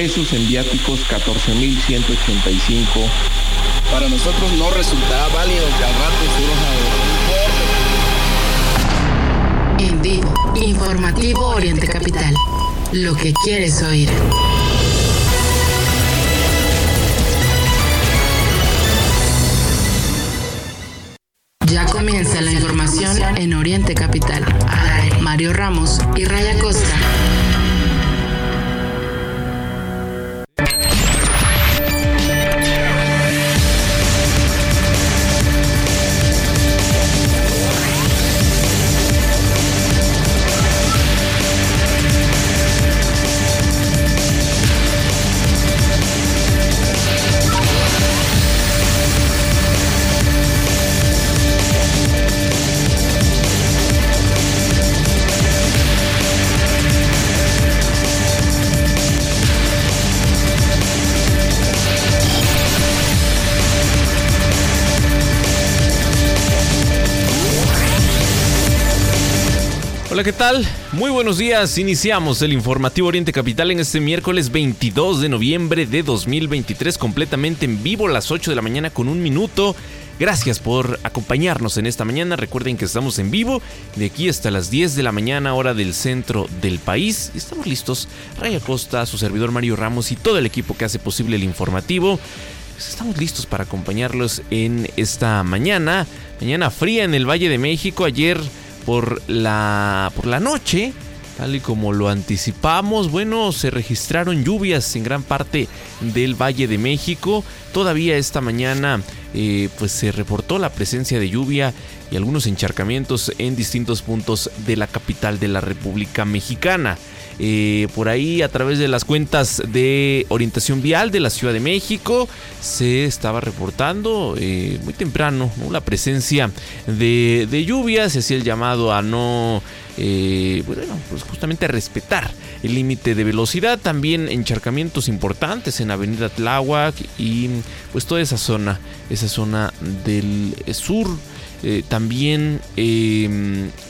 pesos, en viáticos 14.185. Para nosotros no resultaba válido que al rato se En vivo, informativo Oriente Capital. Lo que quieres oír. Ya comienza Hola, ¿qué tal? Muy buenos días. Iniciamos el informativo Oriente Capital en este miércoles 22 de noviembre de 2023, completamente en vivo a las 8 de la mañana con un minuto. Gracias por acompañarnos en esta mañana. Recuerden que estamos en vivo de aquí hasta las 10 de la mañana, hora del centro del país. Estamos listos. Raya Costa, su servidor Mario Ramos y todo el equipo que hace posible el informativo. Pues estamos listos para acompañarlos en esta mañana. Mañana fría en el Valle de México. Ayer por la, por la noche, tal y como lo anticipamos, bueno, se registraron lluvias en gran parte del Valle de México. Todavía esta mañana eh, pues se reportó la presencia de lluvia y algunos encharcamientos en distintos puntos de la capital de la República Mexicana. Eh, por ahí a través de las cuentas de orientación vial de la Ciudad de México se estaba reportando eh, muy temprano la presencia de, de lluvia, se hacía el llamado a no, eh, bueno, pues justamente a respetar el límite de velocidad, también encharcamientos importantes en Avenida Tláhuac y pues toda esa zona, esa zona del sur. también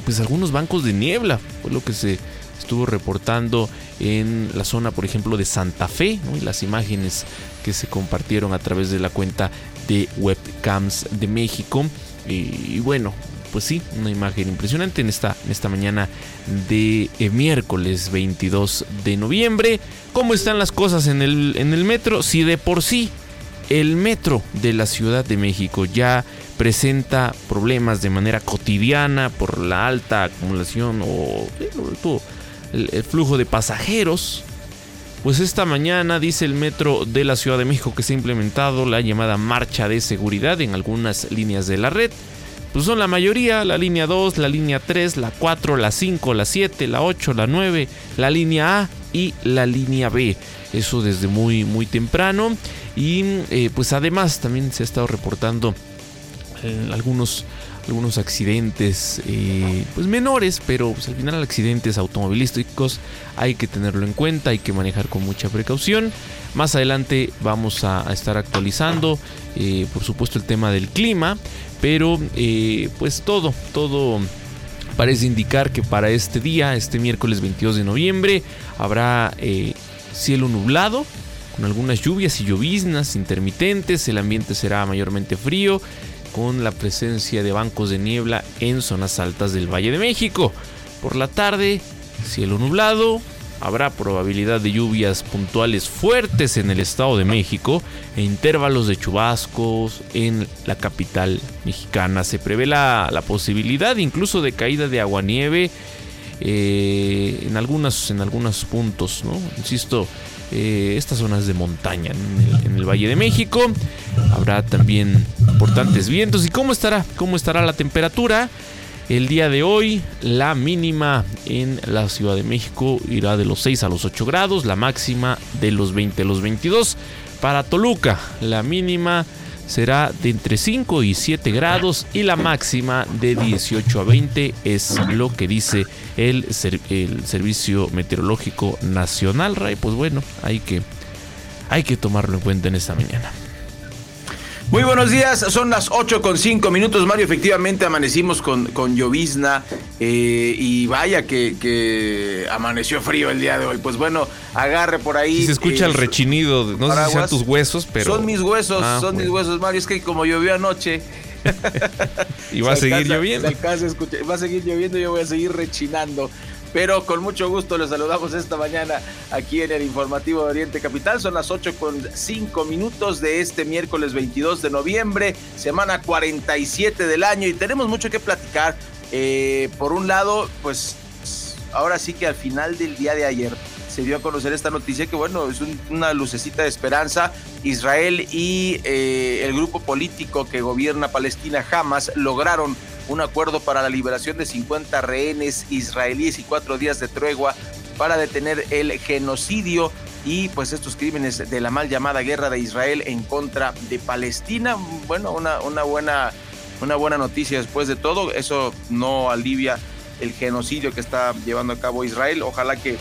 pues algunos bancos de niebla fue lo que se estuvo reportando en la zona, por ejemplo, de Santa Fe, y las imágenes que se compartieron a través de la cuenta de Webcams de México. Y, bueno, pues sí, una imagen impresionante en esta, en esta mañana de eh, miércoles 22 de noviembre. ¿Cómo están las cosas en el, en el metro? Si de por sí el metro de la Ciudad de México ya presenta problemas de manera cotidiana por la alta acumulación o el, flujo de pasajeros. Pues esta mañana dice el metro de la Ciudad de México que se ha implementado la llamada marcha de seguridad en algunas líneas de la red. Pues son la mayoría, la línea 2, la línea 3, la 4, la 5, la 7, la 8, la 9, la línea A y la línea B. Eso desde muy muy temprano. Y eh, pues además también se ha estado reportando eh, algunos algunos accidentes eh, pues menores, pero pues, al final accidentes automovilísticos hay que tenerlo en cuenta, hay que manejar con mucha precaución. Más adelante vamos a, estar actualizando, eh, por supuesto, el tema del clima, pero eh, pues todo, todo parece indicar que para este día, este miércoles 22 de noviembre, habrá cielo nublado con algunas lluvias y lloviznas intermitentes, el ambiente será mayormente frío con la presencia de bancos de niebla en zonas altas del Valle de México. Por la tarde, cielo nublado, habrá probabilidad de lluvias puntuales fuertes en el Estado de México e intervalos de chubascos en la capital mexicana. Se prevé la, posibilidad incluso de caída de aguanieve eh, en, algunas, en algunos puntos, ¿no? Insisto, eh, estas zonas de montaña en el, Valle de México. Habrá también importantes vientos. ¿Y cómo estará? ¿Cómo estará la temperatura? El día de hoy, la mínima en la Ciudad de México irá de los 6 a los 8 grados, la máxima de los 20 a los 22. Para Toluca, la mínima será de entre 5 y 7 grados y la máxima de 18 a 20 es lo que dice el, el Servicio Meteorológico Nacional. Ray, pues bueno, hay que, hay que tomarlo en cuenta en esta mañana. Muy buenos días, son las 8 con 5 minutos, Mario. Efectivamente amanecimos con, con llovizna eh, y vaya que, amaneció frío el día de hoy. Pues bueno, agarre por ahí. se escucha el eh, rechinido, no sé si sean tus huesos, pero. Son mis huesos, ah, son mis huesos, Mario. Es que como llovió anoche. y va a seguir lloviendo. va a seguir lloviendo y yo voy a seguir rechinando. Pero con mucho gusto les saludamos esta mañana aquí en el informativo de Oriente Capital. Son las 8 con 5 minutos de este miércoles 22 de noviembre, semana 47 del año y tenemos mucho que platicar. Eh, por un lado, pues ahora sí que al final del día de ayer se dio a conocer esta noticia que bueno, es una lucecita de esperanza. Israel y eh, el grupo político que gobierna Palestina jamás lograron un acuerdo para la liberación de 50 rehenes israelíes y cuatro días de tregua para detener el genocidio y pues estos crímenes de la mal llamada guerra de Israel en contra de Palestina. Bueno, una, una, buena, una buena noticia después de todo. Eso no alivia el genocidio que está llevando a cabo Israel. Ojalá que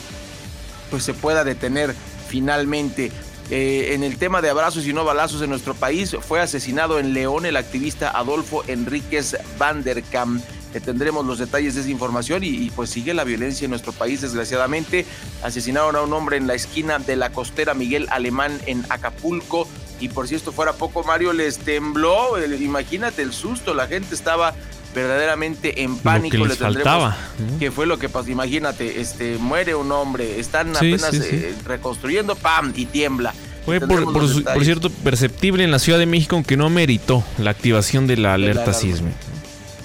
pues se pueda detener finalmente. Eh, en el tema de abrazos y no balazos en nuestro país, fue asesinado en León el activista Adolfo Enríquez Van der Kamp. tendremos los detalles de esa información y, pues sigue la violencia en nuestro país, desgraciadamente. Asesinaron a un hombre en la esquina de la costera Miguel Alemán en Acapulco. Y por si esto fuera poco, Mario les tembló. imagínate el susto, la gente estaba verdaderamente en pánico. Lo que les faltaba. Que fue lo que pasó. Imagínate, este, muere un hombre, están apenas eh, reconstruyendo, ¡pam! y tiembla. Fue, por, cierto, perceptible en la Ciudad de México, aunque no meritó la activación de la alerta sísmica.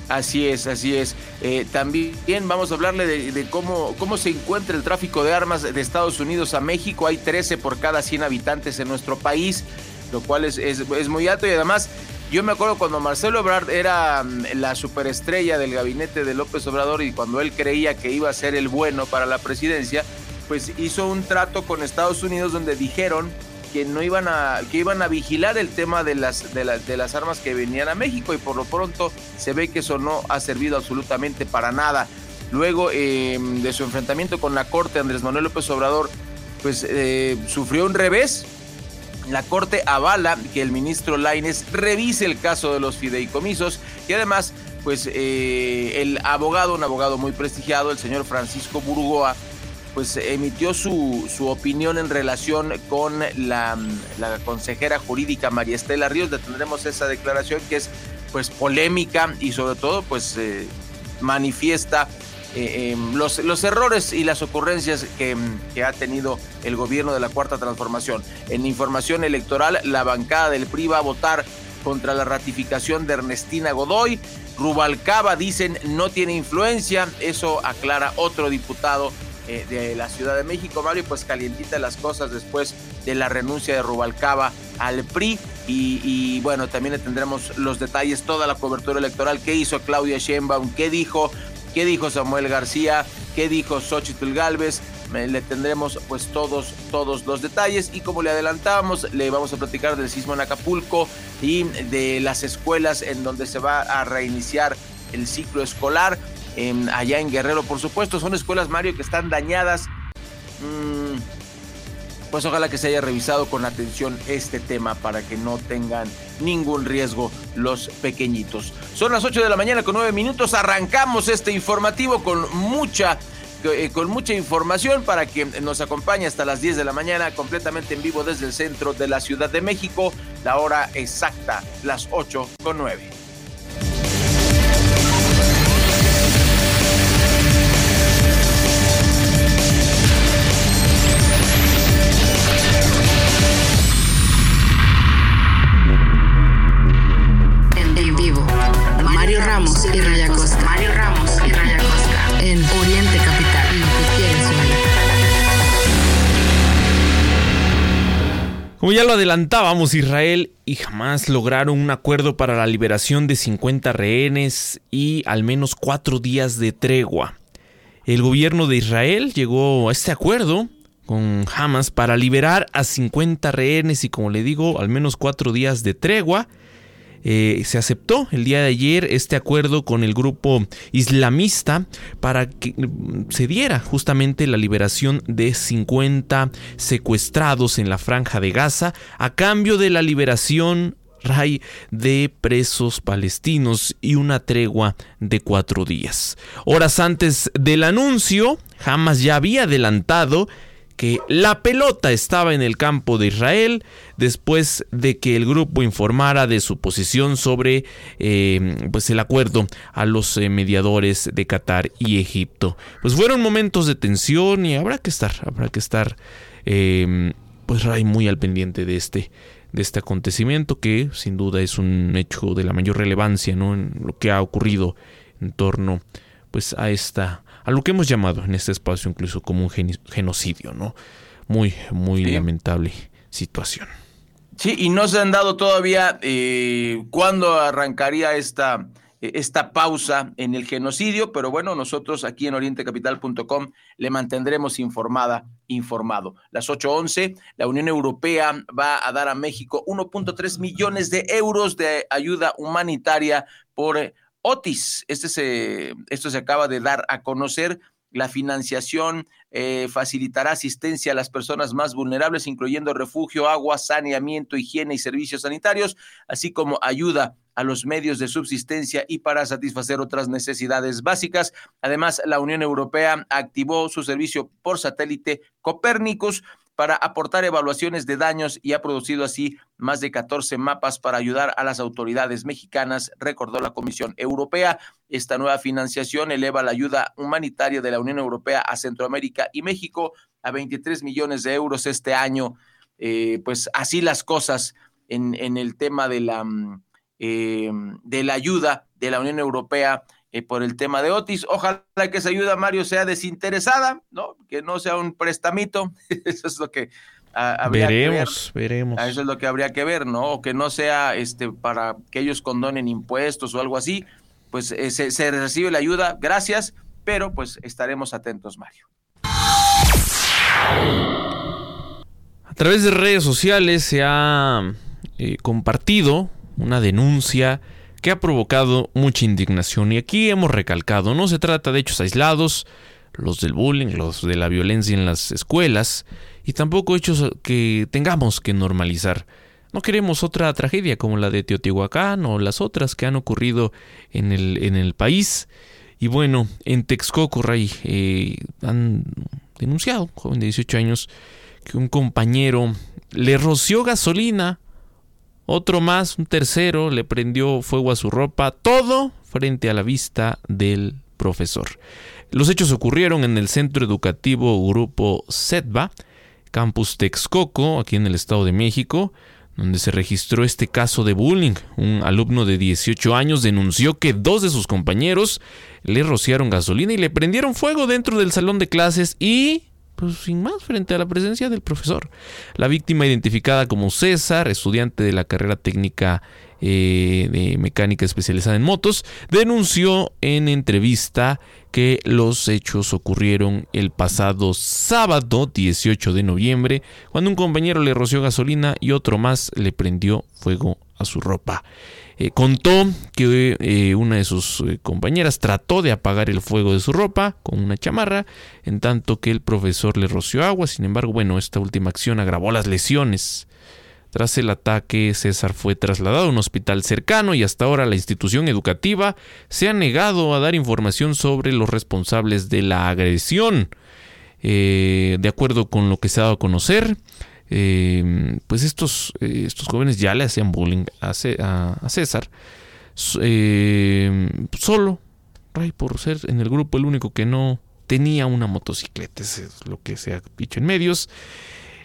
Así es, así es. Eh, también vamos a hablarle de, cómo, cómo se encuentra el tráfico de armas de Estados Unidos a México. Hay 13 por cada 100 habitantes en nuestro país, lo cual es, es, es muy alto y además yo me acuerdo cuando Marcelo Ebrard era mm, la superestrella del gabinete de López Obrador y cuando él creía que iba a ser el bueno para la presidencia, pues hizo un trato con Estados Unidos donde dijeron que no iban a que iban a vigilar el tema de las de, de las armas que venían a México y por lo pronto se ve que eso no ha servido absolutamente para nada. Luego em, de su enfrentamiento con la corte, Andrés Manuel López Obrador pues eh, sufrió un revés la Corte avala que el ministro Laines revise el caso de los fideicomisos y además, pues eh, el abogado, un abogado muy prestigiado, el señor Francisco Burgoa, pues emitió su, su opinión en relación con la, consejera jurídica María Estela Ríos. Tendremos esa declaración que es pues polémica y sobre todo pues eh, manifiesta eh, em, los, errores y las ocurrencias que, ha tenido el gobierno de la Cuarta Transformación. En información electoral, la bancada del PRI va a votar contra la ratificación de Ernestina Godoy. Rubalcaba, dicen, no tiene influencia. Eso aclara otro diputado eh, de la Ciudad de México, Mario, pues calientita las cosas después de la renuncia de Rubalcaba al PRI. Y, bueno, también tendremos los detalles, toda la cobertura electoral, qué hizo Claudia Sheinbaum, qué dijo qué dijo Samuel García, qué dijo Xochitl Galvez. Le tendremos pues todos, todos los detalles y como le adelantábamos, le vamos a platicar del sismo en Acapulco y de las escuelas en donde se va a reiniciar el ciclo escolar. allá en Guerrero, por supuesto, son escuelas, Mario, que están dañadas. Mm, pues ojalá que se haya revisado con atención este tema para que no tengan ningún riesgo los pequeñitos. Son las 8 de la mañana con 9 minutos, arrancamos este informativo con mucha eh, con mucha información para que nos acompañe hasta las 10 de la mañana completamente en vivo desde el centro de la Ciudad de México, la hora exacta, las 8 con 9. Y Raya Costa. Mario Ramos y Raya Costa. En Oriente Capital. Como ya lo adelantábamos, Israel y jamás lograron un acuerdo para la liberación de 50 rehenes y al menos cuatro días de tregua. El gobierno de Israel llegó a este acuerdo con Hamas para liberar a 50 rehenes y como le digo, al menos cuatro días de tregua. Eh, se aceptó el día de ayer este acuerdo con el grupo islamista para que mm, se diera justamente la liberación de 50 secuestrados en la franja de Gaza a cambio de la liberación Ray de presos palestinos y una tregua de cuatro días. Horas antes del anuncio, Hamas ya había adelantado que la pelota estaba en el campo de Israel después de que el grupo informara de su posición sobre eh, pues el acuerdo a los eh, mediadores de Qatar y Egipto. Pues fueron momentos de tensión y habrá que estar, habrá que estar eh, pues muy al pendiente de este de este acontecimiento que sin duda es un hecho de la mayor relevancia ¿no? en lo que ha ocurrido en torno pues a esta a lo que hemos llamado en este espacio incluso como un genocidio, ¿no? Muy, muy lamentable situación. Sí, y no se han dado todavía eh, cuándo arrancaría esta, esta pausa en el genocidio, pero bueno, nosotros aquí en orientecapital.com le mantendremos informada, informado. Las 8.11, la Unión Europea va a dar a México 1.3 millones de euros de ayuda humanitaria por Otis. Este se, esto se acaba de dar a conocer. La financiación eh, facilitará asistencia a las personas más vulnerables, incluyendo refugio, agua, saneamiento, higiene y servicios sanitarios, así como ayuda a los medios de subsistencia y para satisfacer otras necesidades básicas. Además, la Unión Europea activó su servicio por satélite Copérnicus para aportar evaluaciones de daños y ha producido así más de 14 mapas para ayudar a las autoridades mexicanas, recordó la Comisión Europea. Esta nueva financiación eleva la ayuda humanitaria de la Unión Europea a Centroamérica y México a 23 millones de euros este año. Eh, pues así las cosas en, el tema de la, mm, eh, de la ayuda de la Unión Europea eh, por el tema de Otis. Ojalá que esa ayuda, Mario, sea desinteresada, ¿no? Que no sea un prestamito. eso es lo que ah, habría veremos, que ver. Veremos, Eso es lo que habría que ver, ¿no? O que no sea este para que ellos condonen impuestos o algo así. Pues eh, se, se recibe la ayuda, gracias, pero pues estaremos atentos, Mario. A través de redes sociales se ha eh, compartido una denuncia que ha provocado mucha indignación. Y aquí hemos recalcado, no se trata de hechos aislados, los del bullying, los de la violencia en las escuelas, y tampoco hechos que tengamos que normalizar. No queremos otra tragedia como la de Teotihuacán o las otras que han ocurrido en el, en el país. Y bueno, en Texcoco, Ray, eh, han denunciado, joven de 18 años, que un compañero le roció gasolina otro más, un tercero, le prendió fuego a su ropa, todo frente a la vista del profesor. Los hechos ocurrieron en el Centro Educativo Grupo SETBA, Campus Texcoco, aquí en el Estado de México, donde se registró este caso de bullying. Un alumno de 18 años denunció que dos de sus compañeros le rociaron gasolina y le prendieron fuego dentro del salón de clases y pues sin más, frente a la presencia del profesor. La víctima identificada como César, estudiante de la carrera técnica eh, de mecánica especializada en motos, denunció en entrevista que los hechos ocurrieron el pasado sábado 18 de noviembre, cuando un compañero le roció gasolina y otro más le prendió fuego a su ropa. Eh, contó que eh, una de sus eh, compañeras trató de apagar el fuego de su ropa con una chamarra, en tanto que el profesor le roció agua. Sin embargo, bueno, esta última acción agravó las lesiones. Tras el ataque, César fue trasladado a un hospital cercano y hasta ahora la institución educativa se ha negado a dar información sobre los responsables de la agresión. de acuerdo con lo que se ha dado a conocer, eh, pues estos, eh, estos jóvenes ya le hacían bullying a, César. Eh, solo, Ray, por ser en el grupo el único que no tenía una motocicleta, es lo que se ha dicho en medios.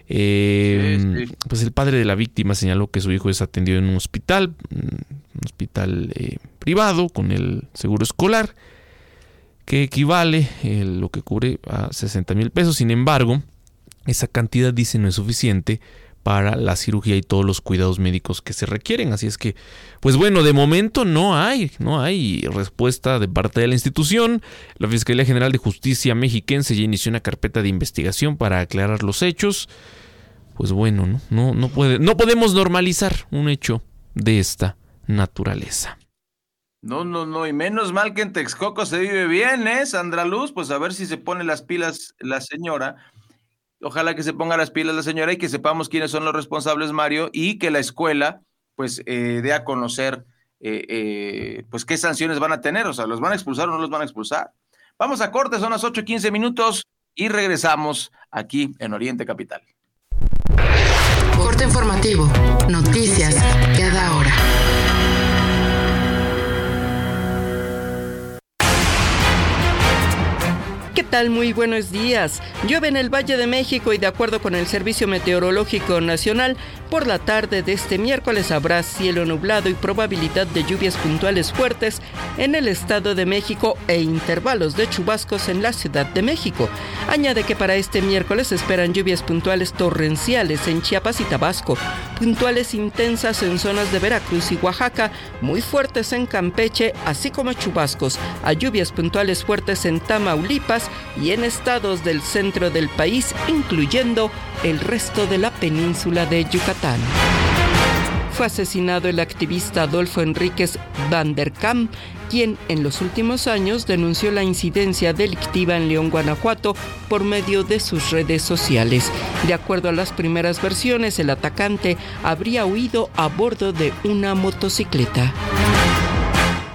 Pues el padre de la víctima señaló que su hijo es atendido en un hospital, un hospital privado con el seguro escolar, que equivale lo que cubre a 60 mil pesos. Sin embargo, esa cantidad dice no es suficiente para la cirugía y todos los cuidados médicos que se requieren. Así es que, pues bueno, de momento no hay, no hay respuesta de parte de la institución. La Fiscalía General de Justicia mexiquense ya inició una carpeta de investigación para aclarar los hechos. Pues bueno, no, no, puede, no podemos normalizar un hecho de esta naturaleza. No, no, no, y menos mal que en Texcoco se vive bien, ¿eh, Sandra Luz? Pues a ver si se pone las pilas la señora Ojalá que se ponga las pilas la señora y que sepamos quiénes son los responsables, Mario, y que la escuela pues eh, dé a conocer pues qué sanciones van a tener, o sea, ¿los van a expulsar o no los van a expulsar? Vamos a corte, son las 8 15 minutos y regresamos aquí en Oriente Capital. Corte informativo, noticias cada hora. ¿Qué tal? Muy buenos días. Llueve en el Valle de México y de acuerdo con el Servicio Meteorológico Nacional, por la tarde de este miércoles habrá cielo nublado y probabilidad de lluvias puntuales fuertes en el Estado de México e intervalos de chubascos en la Ciudad de México. Añade que para este miércoles esperan lluvias puntuales torrenciales en Chiapas y Tabasco, puntuales intensas en zonas de Veracruz y Oaxaca, muy fuertes en Campeche, así como chubascos, a lluvias puntuales fuertes en Tamaulipas y en estados del centro del país, incluyendo el resto de la península de Yucatán. Fue asesinado el activista Adolfo Enríquez Van der Kamp, quien en los últimos años denunció la incidencia delictiva en León, Guanajuato, por medio de sus redes sociales. De acuerdo a las primeras versiones, el atacante habría huido a bordo de una motocicleta.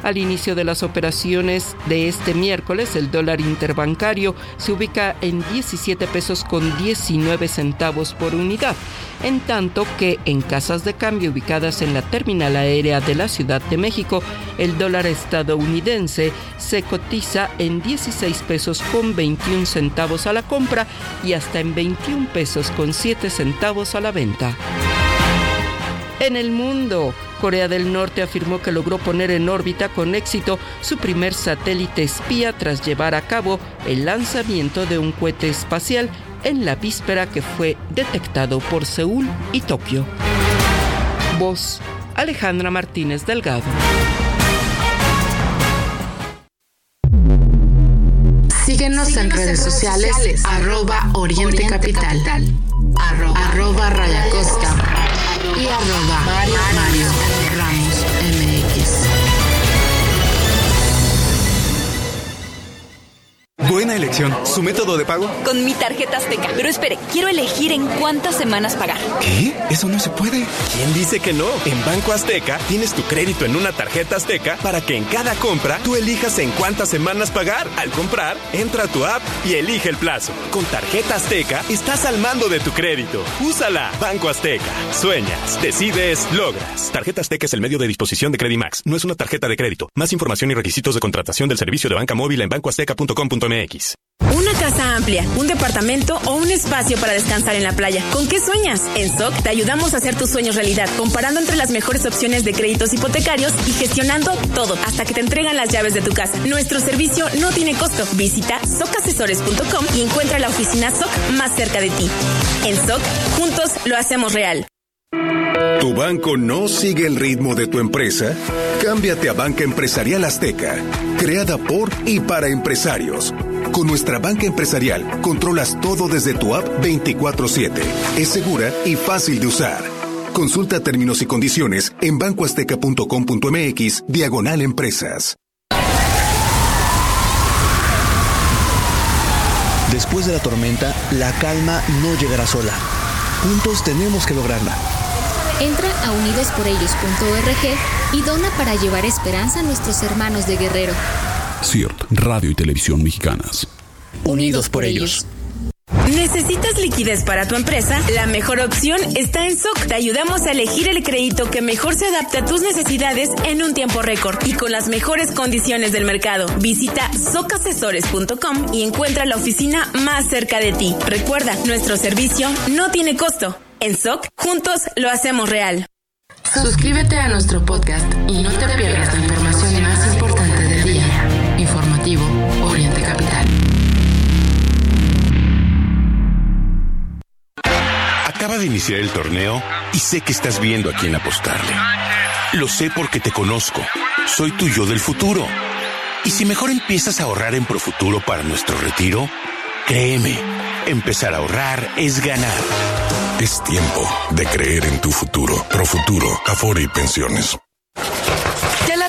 Al inicio de las operaciones de este miércoles, el dólar interbancario se ubica en 17 pesos con 19 centavos por unidad, en tanto que en casas de cambio ubicadas en la terminal aérea de la Ciudad de México, el dólar estadounidense se cotiza en 16 pesos con 21 centavos a la compra y hasta en 21 pesos con 7 centavos a la venta. En el mundo, Corea del Norte afirmó que logró poner en órbita con éxito su primer satélite espía tras llevar a cabo el lanzamiento de un cohete espacial en la víspera que fue detectado por Seúl y Tokio. Voz Alejandra Martínez Delgado. Síguenos en redes sociales, arroba Oriente Capital, arroba Raya Costa y arroba Mario, Mario Buena elección. ¿Su método de pago? Con mi tarjeta Azteca. Pero espere, quiero elegir en cuántas semanas pagar. ¿Qué? Eso no se puede. ¿Quién dice que no? En Banco Azteca tienes tu crédito en una tarjeta Azteca para que en cada compra tú elijas en cuántas semanas pagar. Al comprar, entra a tu app y elige el plazo. Con tarjeta Azteca estás al mando de tu crédito. Úsala. Banco Azteca. Sueñas, decides, logras. Tarjeta Azteca es el medio de disposición de Credimax. No es una tarjeta de crédito. Más información y requisitos de contratación del servicio de banca móvil en bancoazteca.com.mx. Una casa amplia, un departamento o un espacio para descansar en la playa. ¿Con qué sueñas? En SOC te ayudamos a hacer tus sueños realidad, comparando entre las mejores opciones de créditos hipotecarios y gestionando todo hasta que te entregan las llaves de tu casa. Nuestro servicio no tiene costo. Visita socasesores.com y encuentra la oficina SOC más cerca de ti. En SOC, juntos lo hacemos real. ¿Tu banco no sigue el ritmo de tu empresa? Cámbiate a Banca Empresarial Azteca, creada por y para empresarios. Con nuestra banca empresarial controlas todo desde tu app 24/7. Es segura y fácil de usar. Consulta términos y condiciones en bancoazteca.com.mx diagonal empresas. Después de la tormenta, la calma no llegará sola. Juntos tenemos que lograrla. Entra a unidosporellos.org y dona para llevar esperanza a nuestros hermanos de Guerrero. CIRT, Radio y Televisión Mexicanas. Unidos por ellos. ¿Necesitas liquidez para tu empresa? La mejor opción está en SOC. Te ayudamos a elegir el crédito que mejor se adapte a tus necesidades en un tiempo récord y con las mejores condiciones del mercado. Visita socasesores.com y encuentra la oficina más cerca de ti. Recuerda, nuestro servicio no tiene costo. En SOC, juntos lo hacemos real. Suscríbete a nuestro podcast y no te pierdas la De iniciar el torneo y sé que estás viendo a quién apostarle. Lo sé porque te conozco. Soy tu yo del futuro. Y si mejor empiezas a ahorrar en Profuturo para nuestro retiro, créeme, empezar a ahorrar es ganar. Es tiempo de creer en tu futuro. Profuturo, Afore y Pensiones.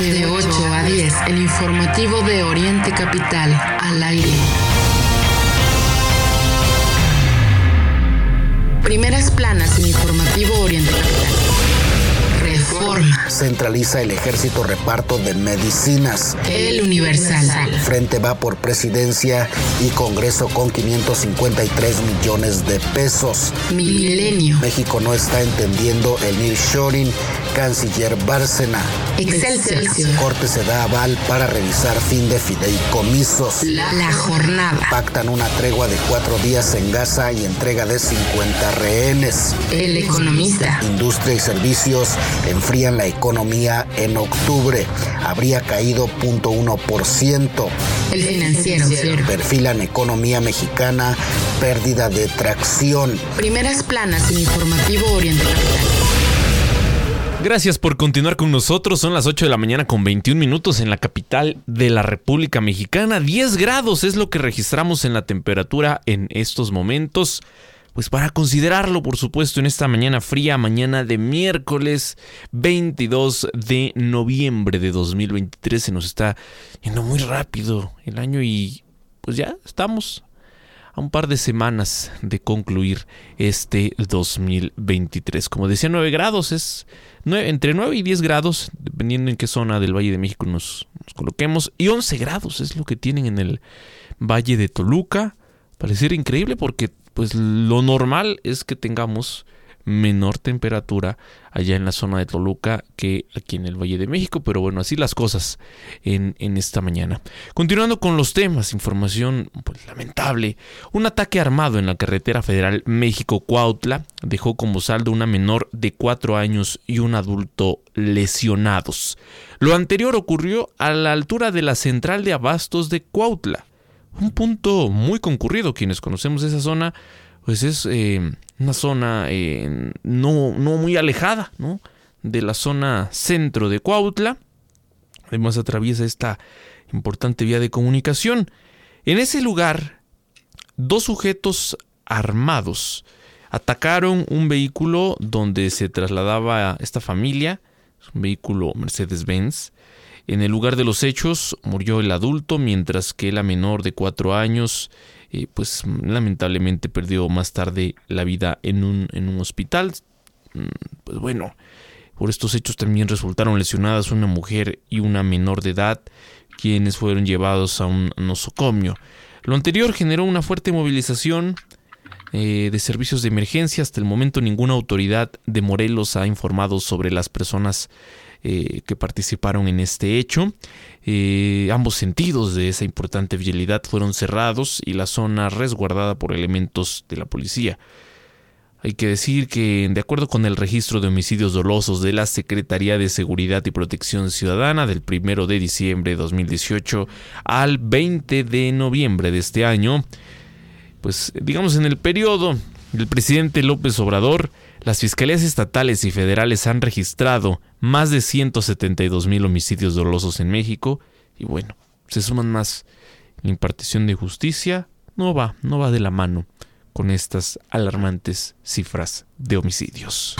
De 8 a 10, el informativo de Oriente Capital, al aire. Primeras planas en informativo Oriente Capital. Reforma. Centraliza el ejército reparto de medicinas. El Universal. Frente va por presidencia y Congreso con 553 millones de pesos. Milenio. México no está entendiendo el nearshoring. Canciller Bárcena. Excelsior. Corte se da aval para revisar fin de fideicomisos. La, la jornada. Pactan una tregua de cuatro días en Gaza y entrega de 50 rehenes. El economista. Industria y servicios enfrían la economía en octubre. Habría caído 0.1%. El financiero. Perfilan economía mexicana, pérdida de tracción. Primeras planas en informativo Oriente Capital. Gracias por continuar con nosotros. Son las 8 de la mañana con 21 minutos en la capital de la República Mexicana. 10 grados es lo que registramos en la temperatura en estos momentos. Pues para considerarlo, por supuesto, en esta mañana fría, mañana de miércoles 22 de noviembre de 2023. Se nos está yendo muy rápido el año y pues ya estamos a un par de semanas de concluir este 2023. Como decía, 9 grados es entre 9 y 10 grados, dependiendo en qué zona del Valle de México nos, nos, coloquemos. Y 11 grados es lo que tienen en el Valle de Toluca. Pareciera increíble porque pues lo normal es que tengamos menor temperatura allá en la zona de Toluca que aquí en el Valle de México, pero bueno, así las cosas en, en esta mañana. Continuando con los temas, información pues, lamentable, un ataque armado en la carretera federal México-Cuautla dejó como saldo una menor de 4 años y un adulto lesionados. Lo anterior ocurrió a la altura de la central de abastos de Cuautla, un punto muy concurrido, quienes conocemos esa zona, pues es eh, una zona eh, no, no, muy alejada ¿no? de la zona centro de Cuautla. Además atraviesa esta importante vía de comunicación. En ese lugar, dos sujetos armados atacaron un vehículo donde se trasladaba esta familia, un vehículo Mercedes-Benz. En el lugar de los hechos murió el adulto, mientras que la menor de cuatro años eh, pues lamentablemente perdió más tarde la vida en un, en un hospital. Mm, pues bueno, por estos hechos también resultaron lesionadas una mujer y una menor de edad, quienes fueron llevados a un nosocomio. Lo anterior generó una fuerte movilización eh, de servicios de emergencia. Hasta el momento ninguna autoridad de Morelos ha informado sobre las personas eh, que participaron en este hecho. Eh, ambos sentidos de esa importante vialidad fueron cerrados y la zona resguardada por elementos de la policía. Hay que decir que, de acuerdo con el registro de homicidios dolosos de la Secretaría de Seguridad y Protección Ciudadana del 1 de diciembre de 2018 al 20 de noviembre de este año, pues digamos en el periodo del presidente López Obrador, las fiscalías estatales y federales han registrado más de 172 mil homicidios dolosos en México y bueno, se suman más. La impartición de justicia no va, no va de la mano con estas alarmantes cifras de homicidios.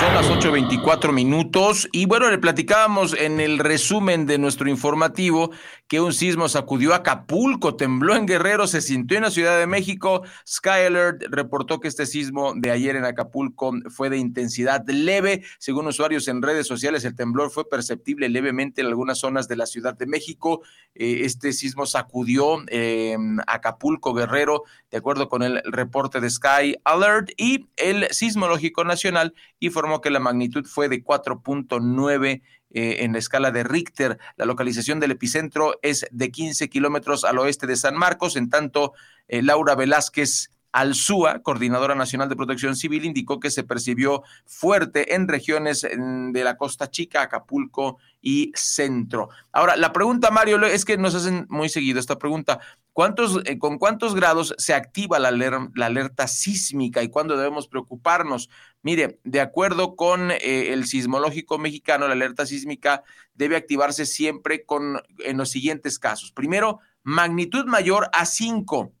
Son las 8.24 minutos y bueno, le platicábamos en el resumen de nuestro informativo que un sismo sacudió Acapulco, tembló en Guerrero, se sintió en la Ciudad de México. Sky Alert reportó que este sismo de ayer en Acapulco fue de intensidad leve. Según usuarios en redes sociales, el temblor fue perceptible levemente en algunas zonas de la Ciudad de México. Eh, este sismo sacudió eh, Acapulco, Guerrero, de acuerdo con el reporte de Sky Alert y el Sismológico Nacional informó que la magnitud fue de 4.9 eh, en la escala de Richter. La localización del epicentro es de 15 kilómetros al oeste de San Marcos, en tanto eh, Laura Velázquez Alzúa, coordinadora nacional de protección civil, indicó que se percibió fuerte en regiones de la Costa Chica, Acapulco y Centro. Ahora, la pregunta, Mario, es que nos hacen muy seguido esta pregunta. ¿Cuántos, eh, ¿Con cuántos grados se activa la, la, alerta sísmica y cuándo debemos preocuparnos? Mire, de acuerdo con eh, el sismológico mexicano, la alerta sísmica debe activarse siempre con, en los siguientes casos. Primero, magnitud mayor a 5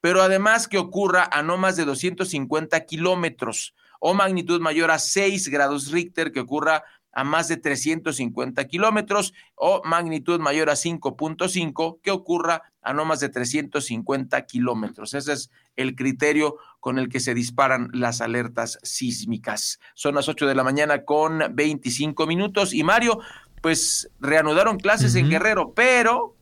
pero además que ocurra a no más de 250 kilómetros o magnitud mayor a 6 grados Richter, que ocurra a más de 350 kilómetros o magnitud mayor a 5.5 que ocurra a no más de 350 kilómetros. Ese es el criterio con el que se disparan las alertas sísmicas. Son las 8 de la mañana con 25 minutos y Mario, pues reanudaron clases en Guerrero, pero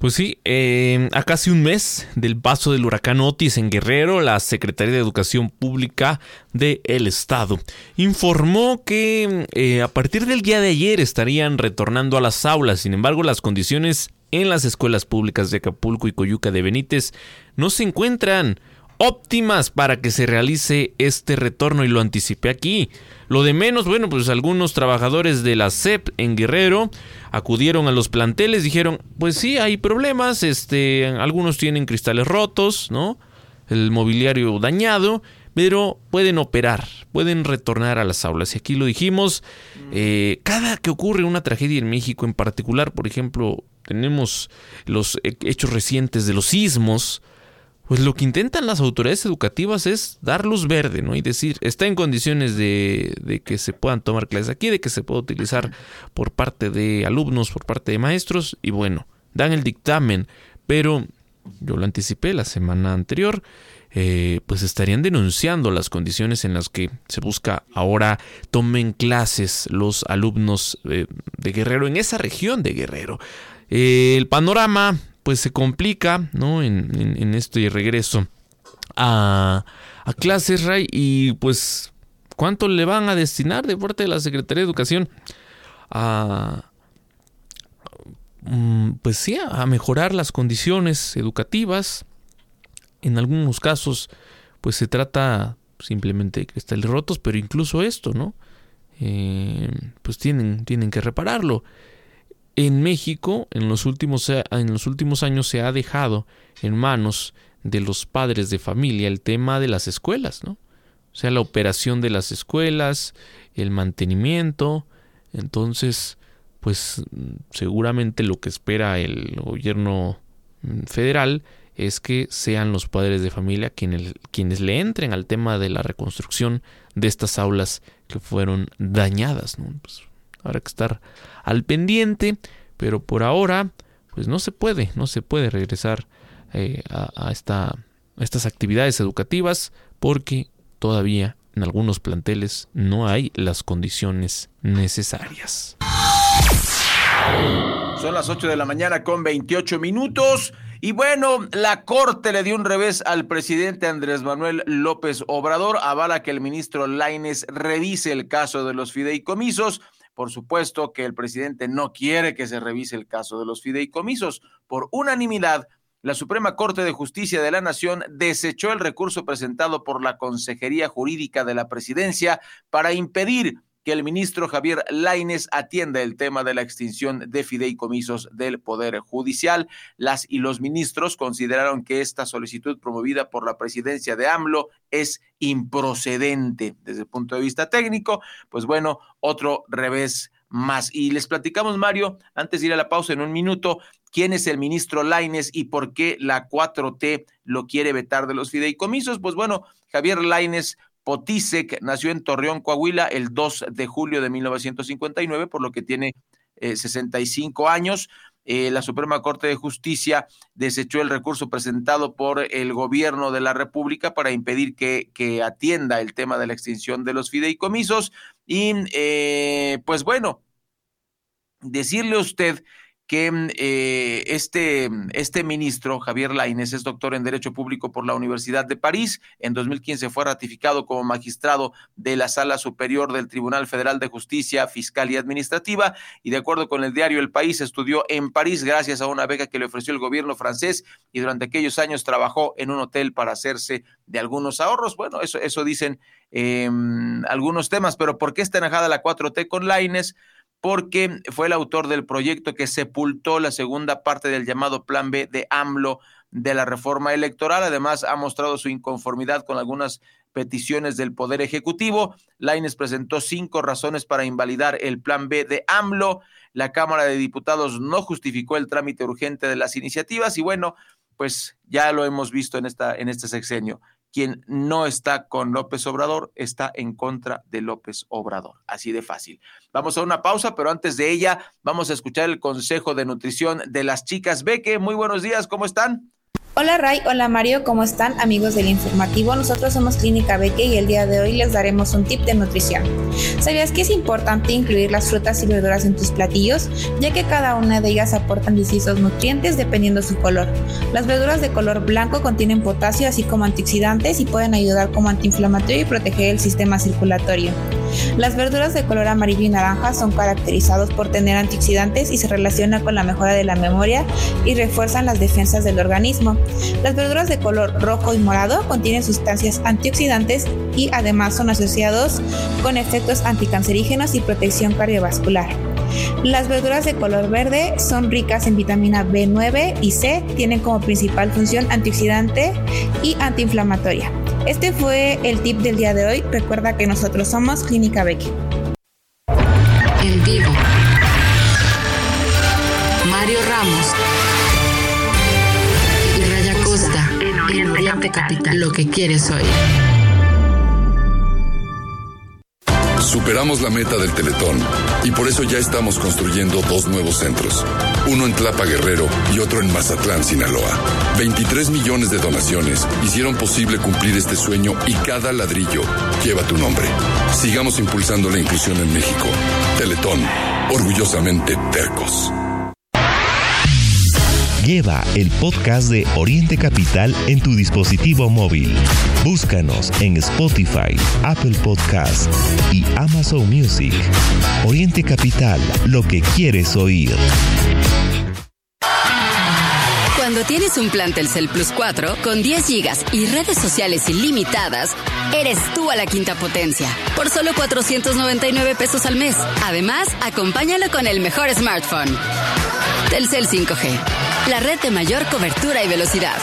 pues sí, eh, a casi un mes del paso del huracán Otis en Guerrero, la Secretaría de Educación Pública del Estado informó que eh, a partir del día de ayer estarían retornando a las aulas. Sin embargo, las condiciones en las escuelas públicas de Acapulco y Coyuca de Benítez no se encuentran óptimas para que se realice este retorno y lo anticipé aquí. Lo de menos, bueno, pues algunos trabajadores de la CEP en Guerrero acudieron a los planteles, dijeron, pues sí, hay problemas, este, algunos tienen cristales rotos, ¿no? El mobiliario dañado, pero pueden operar, pueden retornar a las aulas. Y aquí lo dijimos, eh, cada que ocurre una tragedia en México, en particular, por ejemplo, tenemos los hechos recientes de los sismos, pues lo que intentan las autoridades educativas es dar luz verde, ¿no? Y decir, está en condiciones de, que se puedan tomar clases aquí, de que se pueda utilizar por parte de alumnos, por parte de maestros, y bueno, dan el dictamen, pero yo lo anticipé la semana anterior, eh, pues estarían denunciando las condiciones en las que se busca ahora tomen clases los alumnos eh, de Guerrero en esa región de Guerrero. Eh, el panorama pues se complica, ¿no? En, en, este regreso a, a clases, Ray, y pues, ¿cuánto le van a destinar de parte de la Secretaría de Educación a, mm, pues sí, a mejorar las condiciones educativas? En algunos casos, pues se trata simplemente de cristales rotos, pero incluso esto, ¿no? Eh, pues tienen, tienen que repararlo. En México, en los, últimos, en los últimos años se ha dejado en manos de los padres de familia el tema de las escuelas, ¿no? O sea, la operación de las escuelas, el mantenimiento. Entonces, pues seguramente lo que espera el gobierno federal es que sean los padres de familia quienes, quienes le entren al tema de la reconstrucción de estas aulas que fueron dañadas. ¿no? Pues, habrá que estar al pendiente, pero por ahora, pues no se puede, no se puede regresar eh, a, esta, estas actividades educativas porque todavía en algunos planteles no hay las condiciones necesarias. Son las 8 de la mañana con 28 minutos. Y bueno, la Corte le dio un revés al presidente Andrés Manuel López Obrador. Avala que el ministro Laines revise el caso de los fideicomisos. Por supuesto que el presidente no quiere que se revise el caso de los fideicomisos. Por unanimidad, la Suprema Corte de Justicia de la Nación desechó el recurso presentado por la Consejería Jurídica de la Presidencia para impedir que el ministro Javier Laines atienda el tema de la extinción de fideicomisos del Poder Judicial. Las y los ministros consideraron que esta solicitud promovida por la presidencia de AMLO es improcedente desde el punto de vista técnico. Pues bueno, otro revés más. Y les platicamos, Mario, antes de ir a la pausa en un minuto, quién es el ministro Laines y por qué la 4T lo quiere vetar de los fideicomisos. Pues bueno, Javier Laines Potisek nació en Torreón, Coahuila, el 2 de julio de 1959, por lo que tiene 65 eh, años. Eh, la Suprema Corte de Justicia desechó el recurso presentado por el gobierno de la República para impedir que, atienda el tema de la extinción de los fideicomisos. Y eh, pues bueno, decirle a usted que mm, eh, este, este ministro, Javier Lainez, es doctor en Derecho Público por la Universidad de París. En 2015 fue ratificado como magistrado de la Sala Superior del Tribunal Federal de Justicia Fiscal y Administrativa y de acuerdo con el diario El País estudió en París gracias a una beca que le ofreció el gobierno francés y durante aquellos años trabajó en un hotel para hacerse de algunos ahorros. Bueno, eso, eso dicen eh, algunos temas, pero ¿por qué está enajada la 4T con Lainez? Porque fue el autor del proyecto que sepultó la segunda parte del llamado Plan B de AMLO de la reforma electoral. Además, ha mostrado su inconformidad con algunas peticiones del Poder Ejecutivo. Laines presentó cinco razones para invalidar el Plan B de AMLO. La Cámara de Diputados no justificó el trámite urgente de las iniciativas y bueno, pues ya lo hemos visto en, esta, en este sexenio quien no está con López Obrador está en contra de López Obrador. Así de fácil. Vamos a una pausa, pero antes de ella vamos a escuchar el consejo de nutrición de las chicas Beque. Muy buenos días, ¿cómo están? Hola Ray, hola Mario, ¿cómo están amigos del informativo? Nosotros somos Clínica Beque y el día de hoy les daremos un tip de nutrición. ¿Sabías que es importante incluir las frutas y verduras en tus platillos? Ya que cada una de ellas aportan distintos nutrientes dependiendo su color. Las verduras de color blanco contienen potasio así como antioxidantes y pueden ayudar como antiinflamatorio y proteger el sistema circulatorio. Las verduras de color amarillo y naranja son caracterizados por tener antioxidantes y se relacionan con la mejora de la memoria y refuerzan las defensas del organismo. Las verduras de color rojo y morado contienen sustancias antioxidantes y además son asociados con efectos anticancerígenos y protección cardiovascular. Las verduras de color verde son ricas en vitamina B9 y C, tienen como principal función antioxidante y antiinflamatoria. Este fue el tip del día de hoy. Recuerda que nosotros somos Clínica Becky. Capital. Lo que quieres oír. Superamos la meta del Teletón y por eso ya estamos construyendo dos nuevos centros. Uno en Tlapa Guerrero y otro en Mazatlán, Sinaloa. 23 millones de donaciones hicieron posible cumplir este sueño y cada ladrillo lleva tu nombre. Sigamos impulsando la inclusión en México. Teletón, orgullosamente tercos. Lleva el podcast de Oriente Capital en tu dispositivo móvil. Búscanos en Spotify, Apple Podcast y Amazon Music. Oriente Capital, lo que quieres oír. Cuando tienes un plan Telcel Plus 4 con 10 gigas y redes sociales ilimitadas, eres tú a la quinta potencia por solo 499 pesos al mes. Además, acompáñalo con el mejor smartphone. Telcel 5G, la red de mayor cobertura y velocidad.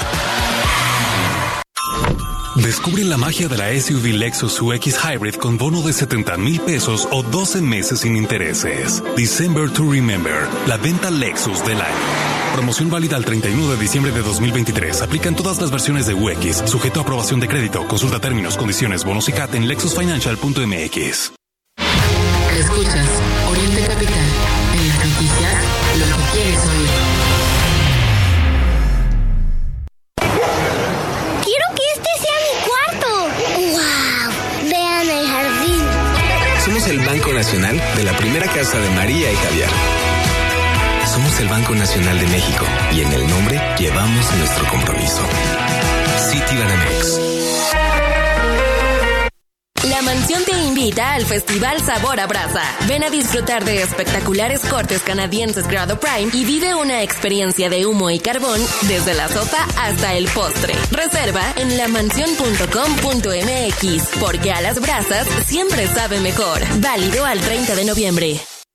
Descubre la magia de la SUV Lexus UX Hybrid con bono de 70 mil pesos o 12 meses sin intereses. December to Remember, la venta Lexus del año. Promoción válida al 31 de diciembre de 2023. Aplican todas las versiones de UX, sujeto a aprobación de crédito. Consulta términos, condiciones, bonos y CAT en lexusfinancial.mx. De la primera casa de María y Javier. Somos el Banco Nacional de México y en el nombre llevamos nuestro compromiso. Citibanamex. La mansión te invita al Festival Sabor a Brasa. Ven a disfrutar de espectaculares cortes canadienses grado Prime y vive una experiencia de humo y carbón desde la sopa hasta el postre. Reserva en lamansión.com.mx porque a las brasas siempre sabe mejor. Válido al 30 de noviembre.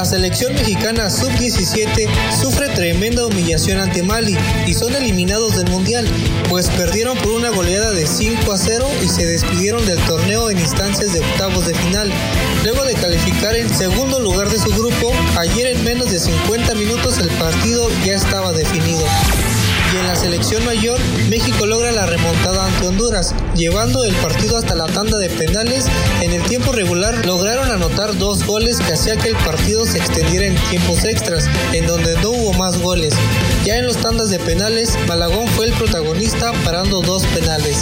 La selección mexicana sub-17 sufre tremenda humillación ante Mali y son eliminados del Mundial, pues perdieron por una goleada de 5 a 0 y se despidieron del torneo en instancias de octavos de final. Luego de calificar en segundo lugar de su grupo, ayer en menos de 50 minutos el partido ya estaba definido y en la selección mayor México logra la remontada ante Honduras, llevando el partido hasta la tanda de penales. En el tiempo regular lograron anotar dos goles que hacía que el partido se extendiera en tiempos extras, en donde no hubo más goles. Ya en los tandas de penales, Malagón fue el protagonista parando dos penales.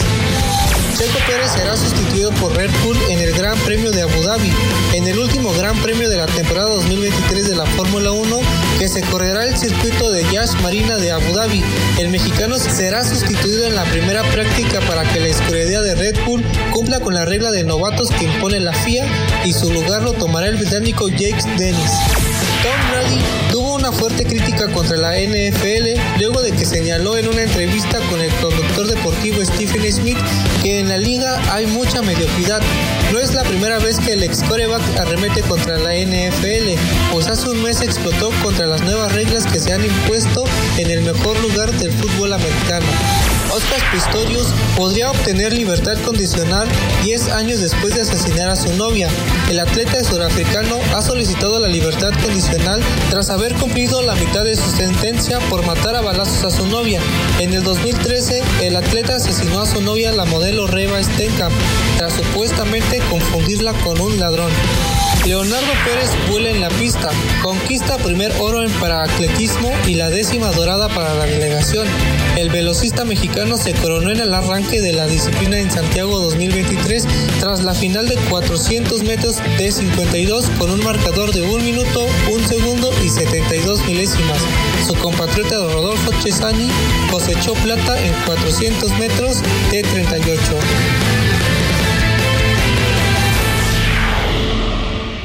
Checo Pérez será sustituido por Red Bull en el Gran Premio de Abu Dhabi, en el último Gran Premio de la temporada 2023 de la Fórmula 1 que se correrá el circuito de Yash Marina de Abu Dhabi. El mexicano será sustituido en la primera práctica para que la escudería de Red Bull cumpla con la regla de novatos que impone la FIA y su lugar lo tomará el británico Jake Dennis. Tom Brady una fuerte crítica contra la NFL luego de que señaló en una entrevista con el conductor deportivo Stephen Smith que en la liga hay mucha mediocridad. No es la primera vez que el ex coreback arremete contra la NFL, pues hace un mes explotó contra las nuevas reglas que se han impuesto en el mejor lugar del fútbol americano. Oscar Pistorius podría obtener libertad condicional 10 años después de asesinar a su novia. El atleta surafricano ha solicitado la libertad condicional tras haber cumplido la mitad de su sentencia por matar a balazos a su novia. En el 2013, el atleta asesinó a su novia, la modelo Reba Stenkamp, tras supuestamente confundirla con un ladrón. Leonardo Pérez vuela en la pista, conquista primer oro en paraatletismo y la décima dorada para la delegación. El velocista mexicano se coronó en el arranque de la disciplina en Santiago 2023 tras la final de 400 metros de 52 con un marcador de 1 minuto, 1 segundo y 72 milésimas. Su compatriota Rodolfo Chesani cosechó plata en 400 metros de 38.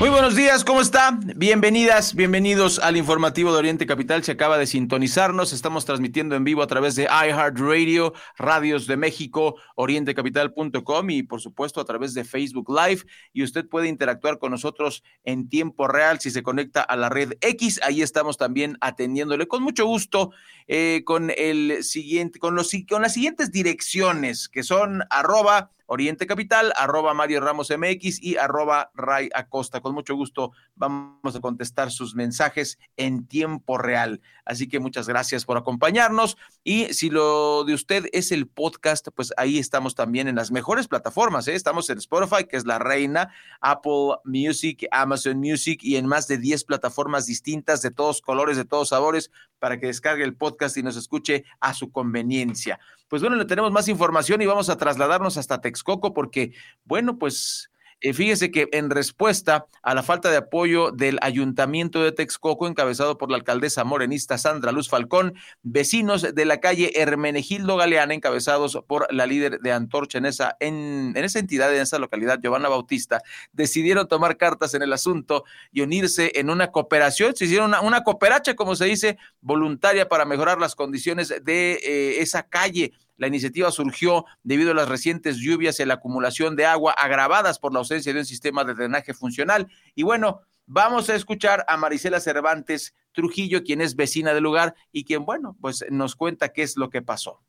Muy buenos días, ¿cómo está? Bienvenidas, bienvenidos al informativo de Oriente Capital. Se acaba de sintonizarnos. Estamos transmitiendo en vivo a través de iHeartRadio, Radios de México, orientecapital.com y por supuesto a través de Facebook Live. Y usted puede interactuar con nosotros en tiempo real si se conecta a la red X. Ahí estamos también atendiéndole con mucho gusto eh, con el siguiente, con los con las siguientes direcciones que son arroba Oriente Capital, arroba Mario Ramos MX y arroba Ray Acosta. Con mucho gusto vamos a contestar sus mensajes en tiempo real. Así que muchas gracias por acompañarnos. Y si lo de usted es el podcast, pues ahí estamos también en las mejores plataformas. ¿eh? Estamos en Spotify, que es la reina, Apple Music, Amazon Music y en más de 10 plataformas distintas de todos colores, de todos sabores, para que descargue el podcast y nos escuche a su conveniencia. Pues bueno, le tenemos más información y vamos a trasladarnos hasta Texcoco porque, bueno, pues eh, fíjese que en respuesta a la falta de apoyo del ayuntamiento de Texcoco, encabezado por la alcaldesa morenista Sandra Luz Falcón, vecinos de la calle Hermenegildo Galeana, encabezados por la líder de Antorcha en esa, en, esa entidad, en esa localidad, Giovanna Bautista, decidieron tomar cartas en el asunto y unirse en una cooperación, se hicieron una, cooperacha, como se dice, voluntaria para mejorar las condiciones de eh, esa calle la iniciativa surgió debido a las recientes lluvias y la acumulación de agua agravadas por la ausencia de un sistema de drenaje funcional. Y bueno, vamos a escuchar a Marisela Cervantes Trujillo, quien es vecina del lugar y quien, bueno, pues nos cuenta qué es lo que pasó.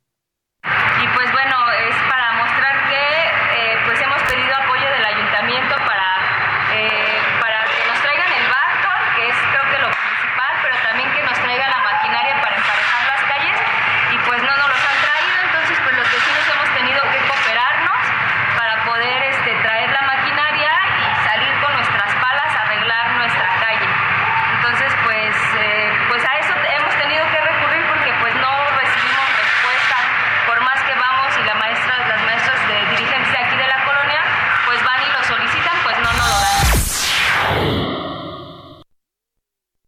Y pues bueno, es para mostrar que eh, pues hemos pedido apoyo del ayuntamiento para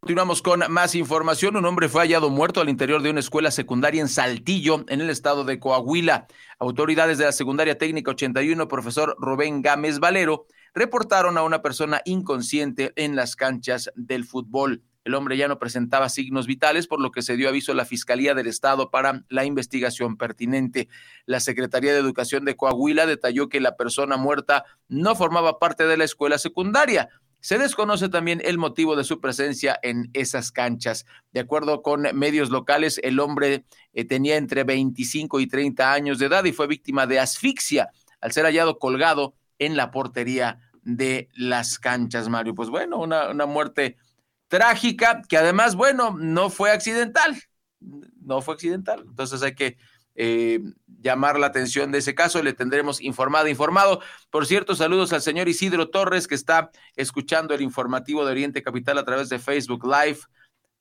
Continuamos con más información. Un hombre fue hallado muerto al interior de una escuela secundaria en Saltillo, en el estado de Coahuila. Autoridades de la Secundaria Técnica 81, profesor Rubén Gámez Valero, reportaron a una persona inconsciente en las canchas del fútbol. El hombre ya no presentaba signos vitales, por lo que se dio aviso a la Fiscalía del Estado para la investigación pertinente. La Secretaría de Educación de Coahuila detalló que la persona muerta no formaba parte de la escuela secundaria Se desconoce también el motivo de su presencia en esas canchas. De acuerdo con medios locales, el hombre eh, tenía entre 25 y 30 años de edad y fue víctima de asfixia al ser hallado colgado en la portería de las canchas, Mario. Pues bueno, una, una muerte trágica que además, bueno, no fue accidental, no fue accidental. Entonces hay que eh, llamar la atención de ese caso, le tendremos informado, informado. Por cierto, saludos al señor Isidro Torres que está escuchando el informativo de Oriente Capital a través de Facebook Live.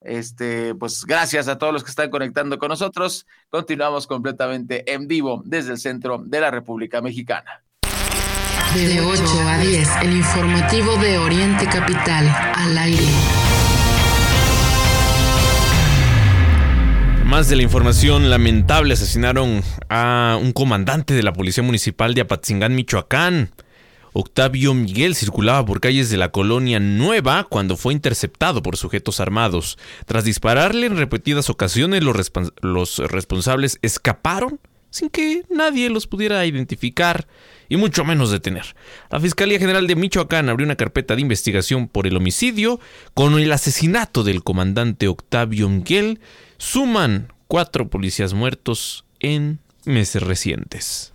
Este, pues gracias a todos los que están conectando con nosotros. Continuamos completamente en vivo desde el centro de la República Mexicana. De 8 a 10, el informativo de Oriente Capital al aire. Más de la información lamentable, asesinaron a un comandante de la Policía Municipal de Apatzingán, Michoacán. Octavio Miguel circulaba por calles de la colonia Nueva cuando fue interceptado por sujetos armados. Tras dispararle en repetidas ocasiones, los, los responsables escaparon sin que nadie los pudiera identificar y mucho menos detener. La Fiscalía General de Michoacán abrió una carpeta de investigación por el homicidio con el asesinato del comandante Octavio Miguel. Suman cuatro policías muertos en meses recientes.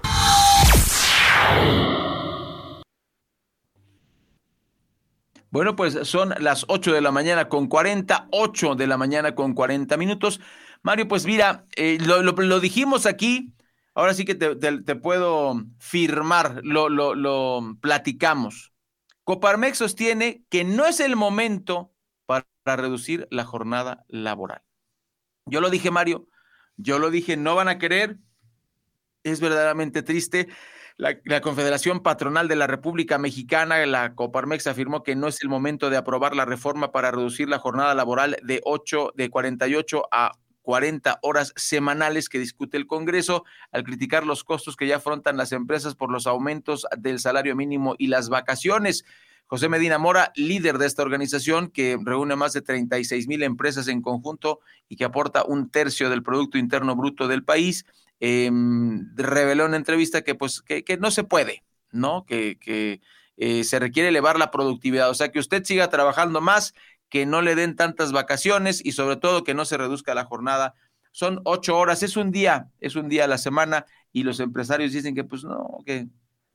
Bueno, pues son las 8 de la mañana con 40, 8 de la mañana con 40 minutos. Mario, pues mira, eh, lo, dijimos aquí, ahora sí que te, puedo firmar, lo, lo, platicamos. Coparmex sostiene que no es el momento para reducir la jornada laboral. Yo lo dije, Mario, yo lo dije, no van a querer. Es verdaderamente triste. La, Confederación Patronal de la República Mexicana, la Coparmex, afirmó que no es el momento de aprobar la reforma para reducir la jornada laboral de 8, de 48 a 40 horas semanales que discute el Congreso, al criticar los costos que ya afrontan las empresas por los aumentos del salario mínimo y las vacaciones. José Medina Mora, líder de esta organización que reúne más de 36 mil empresas en conjunto y que aporta un tercio del Producto Interno Bruto del país, em, reveló en una entrevista que, pues, que, no se puede, ¿no? Que, eh, se requiere elevar la productividad, o sea, que usted siga trabajando más, que no le den tantas vacaciones y sobre todo que no se reduzca la jornada. Son ocho horas, es un día, es un día a la semana y los empresarios dicen que pues no, que,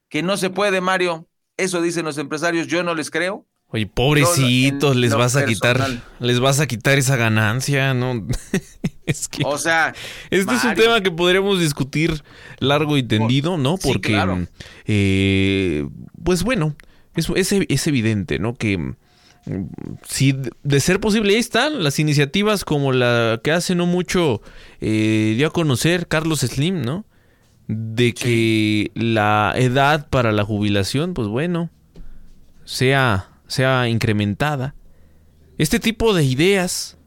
que no se puede, Mario, eso dicen los empresarios, yo no les creo. Oye, pobrecitos, les vas a quitar, les vas a quitar esa ganancia, ¿no? es que. O sea. Este es un tema que podríamos discutir largo y tendido, ¿no? Porque. Eh, pues bueno, es, es, evidente, ¿no? Que. Si de ser posible, ahí están las iniciativas como la que hace no mucho eh, dio a conocer Carlos Slim, ¿no? de que la edad para la jubilación, pues bueno, sea, sea incrementada. Este tipo de ideas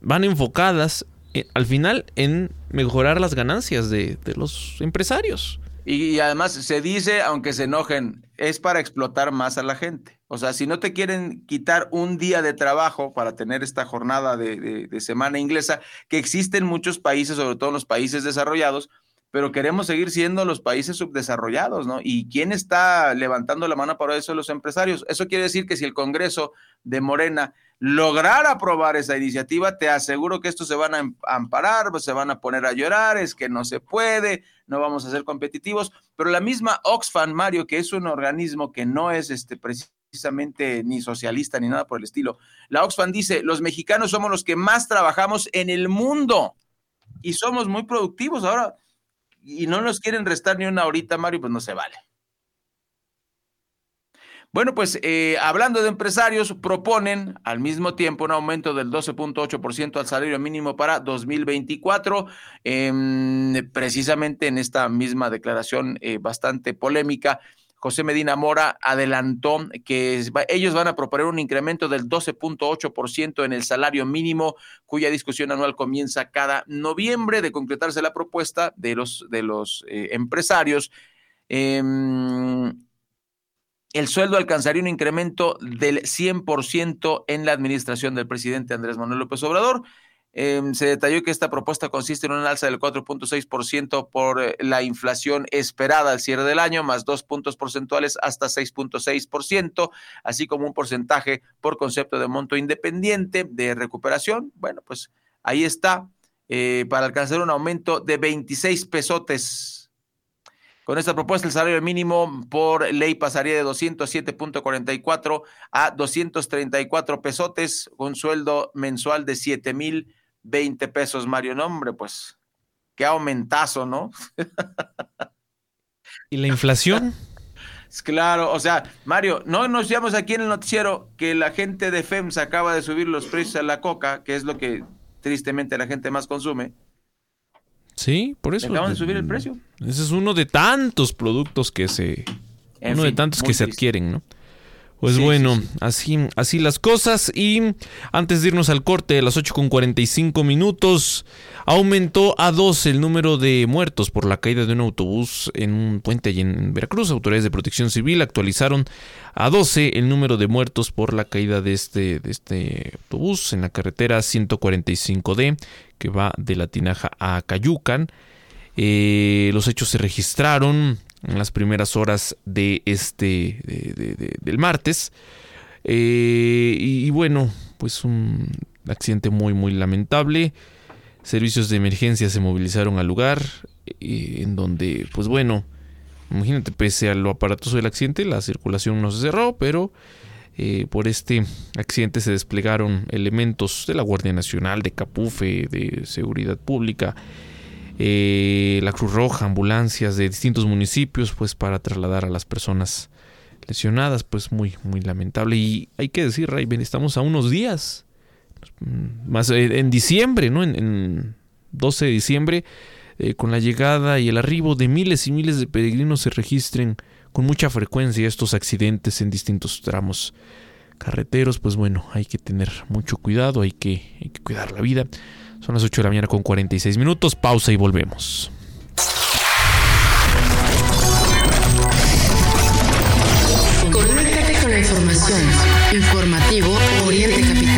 van enfocadas eh, al final en mejorar las ganancias de, los empresarios. Y, además se dice, aunque se enojen, es para explotar más a la gente. O sea, si no te quieren quitar un día de trabajo para tener esta jornada de, de semana inglesa, que existe en muchos países, sobre todo en los países desarrollados, pero queremos seguir siendo los países subdesarrollados, ¿no? ¿Y quién está levantando la mano para eso? Los empresarios. Eso quiere decir que si el Congreso de Morena lograra aprobar esa iniciativa, te aseguro que estos se van a amparar, pues, se van a poner a llorar, es que no se puede, no vamos a ser competitivos, pero la misma Oxfam, Mario, que es un organismo que no es este precisamente ni socialista ni nada por el estilo, la Oxfam dice, los mexicanos somos los que más trabajamos en el mundo y somos muy productivos. Ahora, y no nos quieren restar ni una horita, Mario, pues no se vale. Bueno, pues eh, hablando de empresarios, proponen al mismo tiempo un aumento del 12.8% al salario mínimo para 2024. Em, precisamente en esta misma declaración eh, bastante polémica, José Medina Mora adelantó que ellos van a proponer un incremento del 12.8% en el salario mínimo, cuya discusión anual comienza cada noviembre. De concretarse la propuesta de los, de los eh, empresarios, em, el sueldo alcanzaría un incremento del 100% en la administración del presidente Andrés Manuel López Obrador. Em, se detalló que esta propuesta consiste en un alza del 4.6% por eh, la inflación esperada al cierre del año, más dos puntos porcentuales hasta 6.6%, así como un porcentaje por concepto de monto independiente de recuperación. Bueno, pues ahí está, eh, para alcanzar un aumento de 26 pesotes. Con esta propuesta, el salario mínimo por ley pasaría de 207.44 a 234 pesotes, con sueldo mensual de 7 mil 20 pesos, Mario. No, hombre, pues qué aumentazo, ¿no? ¿Y la inflación? Claro, o sea, Mario, no nos llamamos aquí en el noticiero que la gente de FEMS acaba de subir los precios a la coca, que es lo que tristemente la gente más consume. Sí, por eso. Acaban de subir el precio. Ese es uno de tantos productos que se. uno de tantos que se adquieren, ¿no? Pues bueno, así así las cosas y antes de irnos al corte de las 8 con 45 minutos, aumentó a 12 el número de muertos por la caída de un autobús en un puente allí en Veracruz. Autoridades de Protección Civil actualizaron a 12 el número de muertos por la caída de este, de este autobús en la carretera 145D que va de La Tinaja a Cayucan. Eh, los hechos se registraron en las primeras horas de este del martes. Eh, y, bueno pues un accidente muy muy lamentable. Servicios de emergencia se movilizaron al lugar eh, en donde pues bueno imagínate pese a lo aparatoso del accidente la circulación no se cerró pero eh, por este accidente se desplegaron elementos de la Guardia Nacional, de Capufe, de Seguridad Pública, eh, la Cruz Roja, ambulancias de distintos municipios, pues para trasladar a las personas lesionadas, pues muy, muy lamentable. Y hay que decir, Raven, estamos a unos días, más eh, en diciembre, ¿no? En, 12 de diciembre, eh, con la llegada y el arribo de miles y miles de peregrinos se registren con mucha frecuencia estos accidentes en distintos tramos carreteros, pues bueno, hay que tener mucho cuidado, hay que, hay que cuidar la vida. Son las 8 de la mañana con 46 minutos. Pausa y volvemos. Conéctate con la información. Informativo Oriente Capital.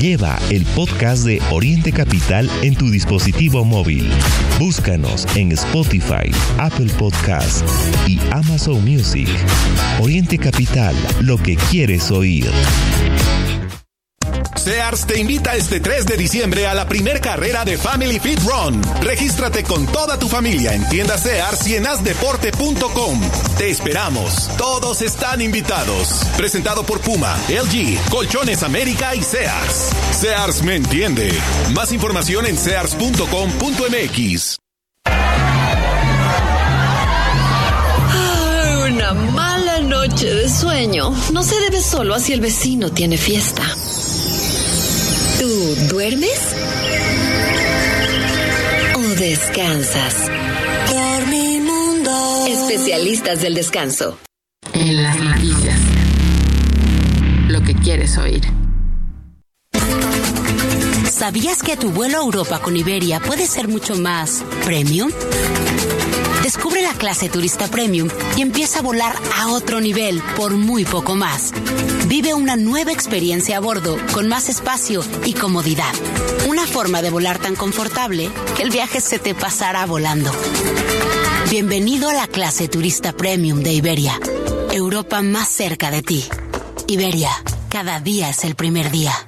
Lleva el podcast de Oriente Capital en tu dispositivo móvil. Búscanos en Spotify, Apple Podcast y Amazon Music. Oriente Capital, lo que quieres oír. Sears te invita este 3 de diciembre a la primer carrera de Family Fit Run. Regístrate con toda tu familia en tiendas Sears y en asdeporte.com. Te esperamos. Todos están invitados. Presentado por Puma, LG, Colchones América y Sears. Sears me entiende. Más información en sears.com.mx. Una mala noche de sueño no se debe solo a si el vecino tiene fiesta. ¿Tú duermes? ¿O descansas? Dormimundo. Especialistas del descanso. En las noticias. Lo que quieres oír. ¿Sabías que tu vuelo a Europa con Iberia puede ser mucho más premium? Descubre la clase turista premium y empieza a volar a otro nivel por muy poco más. Vive una nueva experiencia a bordo con más espacio y comodidad. Una forma de volar tan confortable que el viaje se te pasará volando. Bienvenido a la clase turista premium de Iberia. Europa más cerca de ti. Iberia, cada día es el primer día.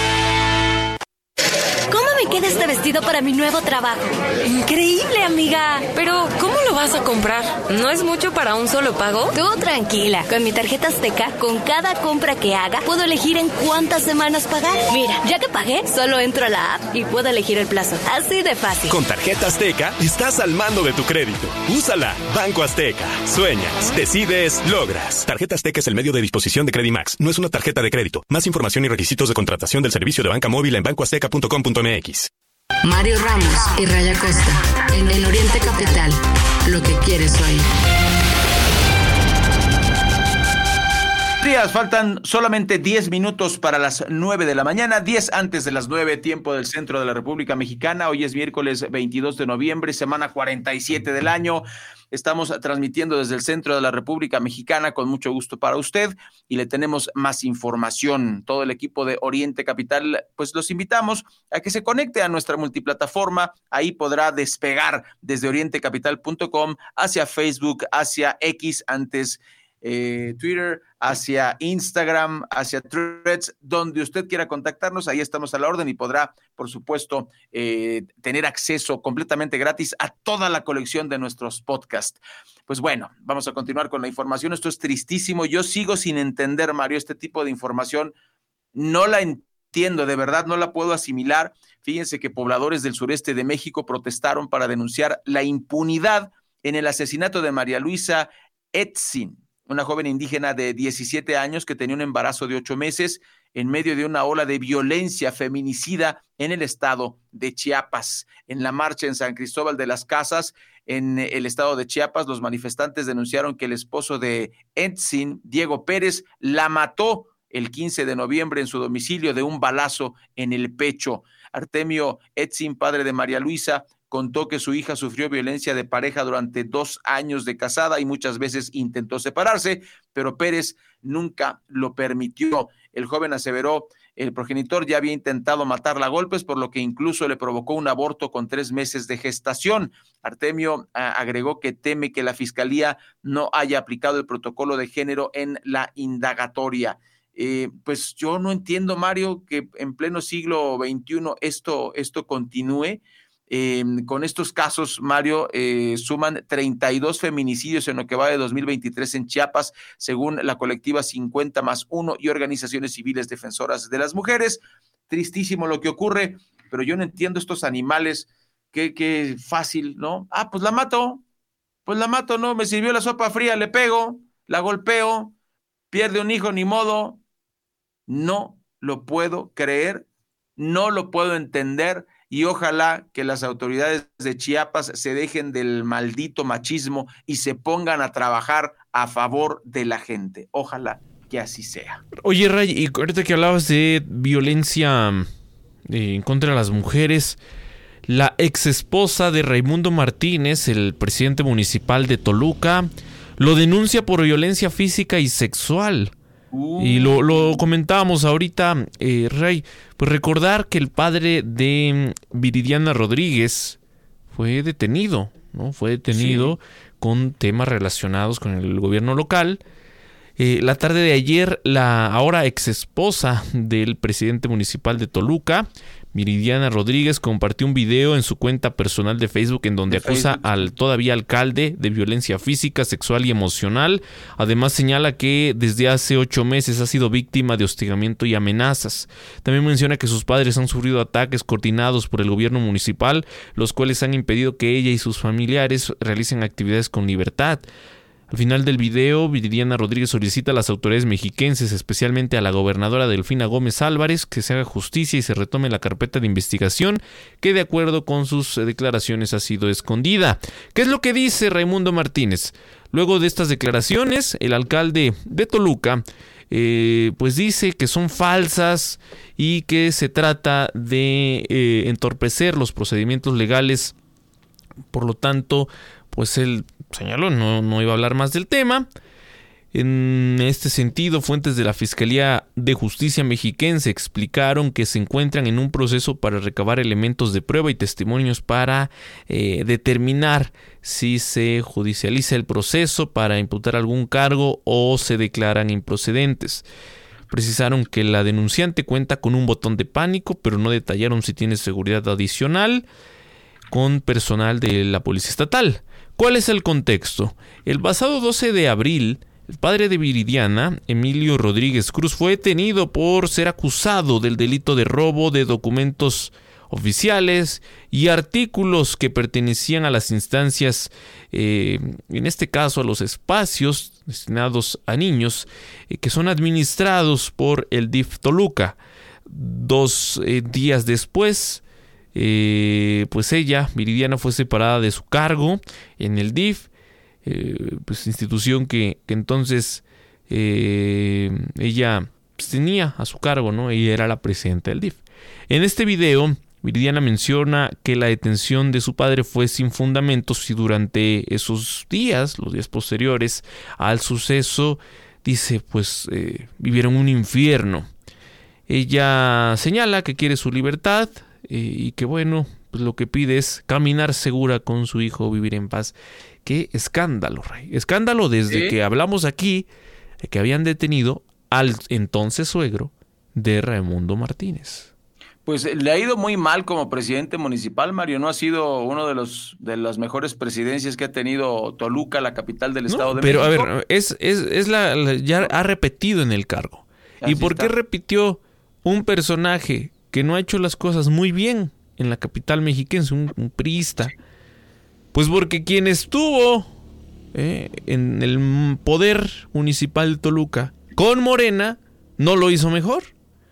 queda este vestido para mi nuevo trabajo. Increíble, amiga. Pero, ¿cómo lo vas a comprar? ¿No es mucho para un solo pago? Tú tranquila. Con mi tarjeta Azteca, con cada compra que haga, puedo elegir en cuántas semanas pagar. Mira, ya que pagué, solo entro a la app y puedo elegir el plazo. Así de fácil. Con tarjeta Azteca, estás al mando de tu crédito. Úsala. Banco Azteca. Sueñas, decides, logras. Tarjeta Azteca es el medio de disposición de Credimax. No es una tarjeta de crédito. Más información y requisitos de contratación del servicio de banca móvil en bancoazteca.com.mx. Mario Ramos y Raya Costa, en el Oriente Capital, lo que quieres oír. Días, faltan solamente 10 minutos para las 9 de la mañana, 10 antes de las 9, tiempo del centro de la República Mexicana. Hoy es miércoles 22 de noviembre, semana 47 del año. Estamos transmitiendo desde el centro de la República Mexicana con mucho gusto para usted y le tenemos más información. Todo el equipo de Oriente Capital, pues los invitamos a que se conecte a nuestra multiplataforma. Ahí podrá despegar desde orientecapital.com hacia Facebook, hacia X antes eh, Twitter, hacia Instagram, hacia Threads, donde usted quiera contactarnos, ahí estamos a la orden y podrá, por supuesto, eh, tener acceso completamente gratis a toda la colección de nuestros podcasts. Pues bueno, vamos a continuar con la información. Esto es tristísimo. Yo sigo sin entender, Mario, este tipo de información. No la entiendo, de verdad no la puedo asimilar. Fíjense que pobladores del sureste de México protestaron para denunciar la impunidad en el asesinato de María Luisa Etzin una joven indígena de 17 años que tenía un embarazo de ocho meses en medio de una ola de violencia feminicida en el estado de Chiapas. En la marcha en San Cristóbal de las Casas, en el estado de Chiapas, los manifestantes denunciaron que el esposo de Etzin, Diego Pérez, la mató el 15 de noviembre en su domicilio de un balazo en el pecho. Artemio Etzin, padre de María Luisa, contó que su hija sufrió violencia de pareja durante dos años de casada y muchas veces intentó separarse, pero Pérez nunca lo permitió. El joven aseveró, el progenitor ya había intentado matarla a golpes, por lo que incluso le provocó un aborto con tres meses de gestación. Artemio ah, agregó que teme que la fiscalía no haya aplicado el protocolo de género en la indagatoria. Eh, pues yo no entiendo, Mario, que en pleno siglo XXI esto, esto continúe. Em, con estos casos, Mario, eh, suman 32 feminicidios en lo que va de 2023 en Chiapas, según la colectiva 50 más 1 y organizaciones civiles defensoras de las mujeres. Tristísimo lo que ocurre, pero yo no entiendo estos animales, qué, qué fácil, ¿no? Ah, pues la mato, pues la mato, ¿no? Me sirvió la sopa fría, le pego, la golpeo, pierde un hijo, ni modo. No lo puedo creer, no lo puedo entender y ojalá que las autoridades de Chiapas se dejen del maldito machismo y se pongan a trabajar a favor de la gente. Ojalá que así sea. Oye, Ray, y ahorita que hablabas de violencia eh, en contra de las mujeres, la ex esposa de Raimundo Martínez, el presidente municipal de Toluca, lo denuncia por violencia física y sexual. Y lo, lo comentábamos ahorita, eh, Rey, pues recordar que el padre de Viridiana Rodríguez fue detenido, ¿no? Fue detenido con temas relacionados con el gobierno local. Eh, la tarde de ayer, la ahora ex esposa del presidente municipal de Toluca Miridiana Rodríguez compartió un video en su cuenta personal de Facebook en donde acusa al todavía alcalde de violencia física, sexual y emocional. Además señala que desde hace ocho meses ha sido víctima de hostigamiento y amenazas. También menciona que sus padres han sufrido ataques coordinados por el gobierno municipal, los cuales han impedido que ella y sus familiares realicen actividades con libertad. Al final del video, Viridiana Rodríguez solicita a las autoridades mexiquenses, especialmente a la gobernadora Delfina Gómez Álvarez, que se haga justicia y se retome la carpeta de investigación que de acuerdo con sus declaraciones ha sido escondida. ¿Qué es lo que dice Raimundo Martínez? Luego de estas declaraciones, el alcalde de Toluca eh, pues dice que son falsas y que se trata de eh, entorpecer los procedimientos legales. Por lo tanto, pues él señaló, no, no iba a hablar más del tema. En este sentido, fuentes de la Fiscalía de Justicia mexiquense explicaron que se encuentran en un proceso para recabar elementos de prueba y testimonios para eh, determinar si se judicializa el proceso para imputar algún cargo o se declaran improcedentes. Precisaron que la denunciante cuenta con un botón de pánico, pero no detallaron si tiene seguridad adicional con personal de la Policía Estatal. ¿Cuál es el contexto? El pasado 12 de abril, el padre de Viridiana, Emilio Rodríguez Cruz, fue detenido por ser acusado del delito de robo de documentos oficiales y artículos que pertenecían a las instancias, eh, en este caso a los espacios destinados a niños, eh, que son administrados por el DIF Toluca. Dos eh, días después, pues ella, Viridiana, fue separada de su cargo en el DIF, pues institución que, entonces ella pues, tenía a su cargo, ¿no? Ella era la presidenta del DIF. En este video Viridiana menciona que la detención de su padre fue sin fundamentos y durante esos días, los días posteriores al suceso, dice, pues eh, vivieron un infierno. Ella señala que quiere su libertad eh, y que bueno, pues lo que pide es caminar segura con su hijo, vivir en paz. Qué escándalo, Rey. Escándalo desde que hablamos aquí que habían detenido al entonces suegro de Raimundo Martínez pues le ha ido muy mal como presidente municipal, Mario. No ha sido uno de los de las mejores presidencias que ha tenido Toluca, la capital del estado de pero, México. Pero a ver, es, es, la, ya ha repetido en el cargo. ¿Y por qué repitió un personaje que no ha hecho las cosas muy bien en la capital mexiquense, un, un priista? Pues porque quien estuvo eh, en el poder municipal de Toluca con Morena no lo hizo mejor.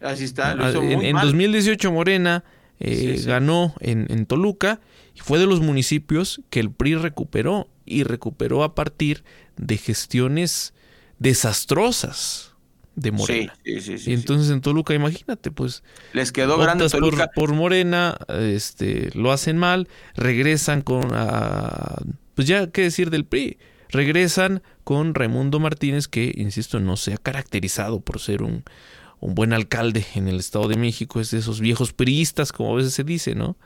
Así está. Ah, en, 2018 Morena eh, ganó en, Toluca y fue de los municipios que el PRI recuperó y recuperó a partir de gestiones desastrosas de Morena. Sí, sí, sí, y entonces en Toluca, imagínate, pues les quedó grande Toluca. Por, Morena, este, lo hacen mal, regresan con, pues ya qué decir del PRI, regresan con Raimundo Martínez que, insisto, no se ha caracterizado por ser un un buen alcalde en el Estado de México, es de esos viejos priistas, como a veces se dice, ¿no?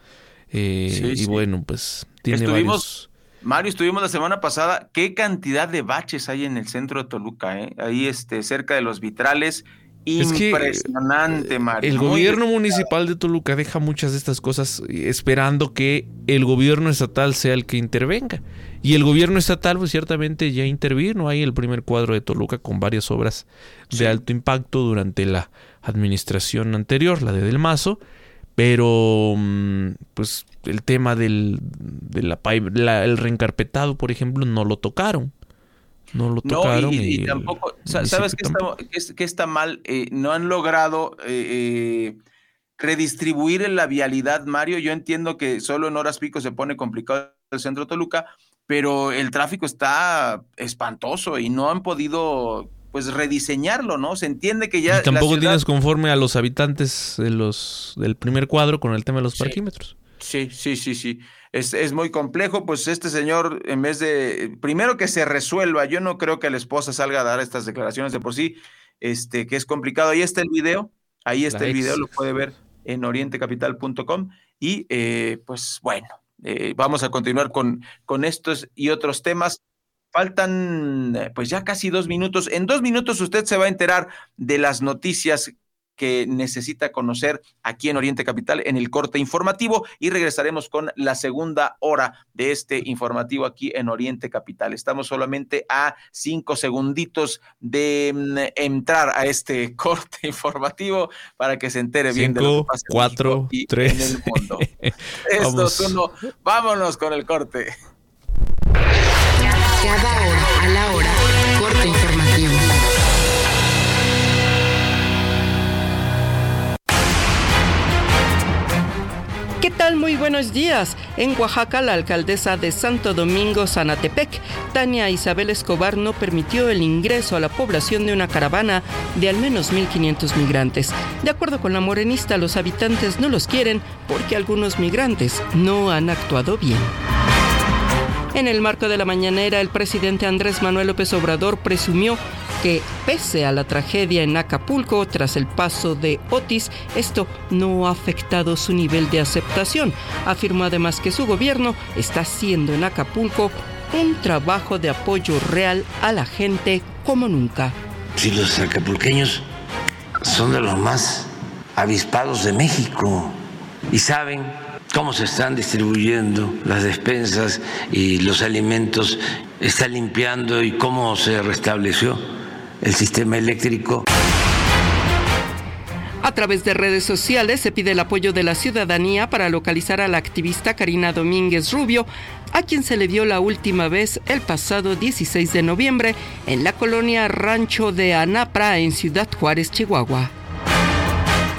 Eh, y bueno, pues tiene estuvimos, Mario, estuvimos la semana pasada, qué cantidad de baches hay en el centro de Toluca, ¿eh? ahí este, cerca de los vitrales, Impresionante, Mario. El gobierno municipal de Toluca deja muchas de estas cosas esperando que el gobierno estatal sea el que intervenga. Y el gobierno estatal, pues ciertamente ya intervino ahí el primer cuadro de Toluca con varias obras de alto impacto durante la administración anterior, la de Del Mazo. Pero, mm, pues el tema del de la, el reencarpetado, por ejemplo, no lo tocaron no lo tocaron. y, tampoco, ¿sabes qué está, que está, mal? Eh, no han logrado eh, eh, redistribuir la vialidad, Mario. Yo entiendo que solo en horas pico se pone complicado el centro de Toluca, pero el tráfico está espantoso y no han podido pues rediseñarlo, ¿no? Se entiende que ya... Y tampoco tienes conforme a los habitantes de los, del primer cuadro con el tema de los parquímetros. Sí, sí, sí, sí es, muy complejo, pues este señor, en vez de, primero que se resuelva, yo no creo que la esposa salga a dar estas declaraciones de por sí, este, que es complicado. Ahí está el video, ahí está el video, lo puede ver en orientecapital.com y eh, pues bueno, eh, vamos a continuar con, con estos y otros temas. Faltan pues ya casi dos minutos. En dos minutos usted se va a enterar de las noticias que necesita conocer aquí en Oriente Capital en el corte informativo y regresaremos con la segunda hora de este informativo aquí en Oriente Capital. Estamos solamente a cinco segunditos de mm, entrar a este corte informativo para que se entere bien de lo que pasa cuatro, tres. en el mundo. Esto es uno. Vámonos con el corte. Cada hora Muy buenos días. En Oaxaca, la alcaldesa de Santo Domingo, Sanatepec, Tania Isabel Escobar, no permitió el ingreso a la población de una caravana de al menos 1.500 migrantes. De acuerdo con la morenista, los habitantes no los quieren porque algunos migrantes no han actuado bien. En el marco de la mañanera, el presidente Andrés Manuel López Obrador presumió que pese a la tragedia en Acapulco tras el paso de Otis, esto no ha afectado su nivel de aceptación. Afirmó además que su gobierno está haciendo en Acapulco un trabajo de apoyo real a la gente como nunca. Si los acapulqueños son de los más avispados de México y saben cómo se están distribuyendo las despensas y los alimentos, está limpiando y cómo se restableció el sistema eléctrico. A través de redes sociales se pide el apoyo de la ciudadanía para localizar a la activista Karina Domínguez Rubio, a quien se le vio la última vez el pasado 16 de noviembre en la colonia Rancho de Anapra en Ciudad Juárez, Chihuahua.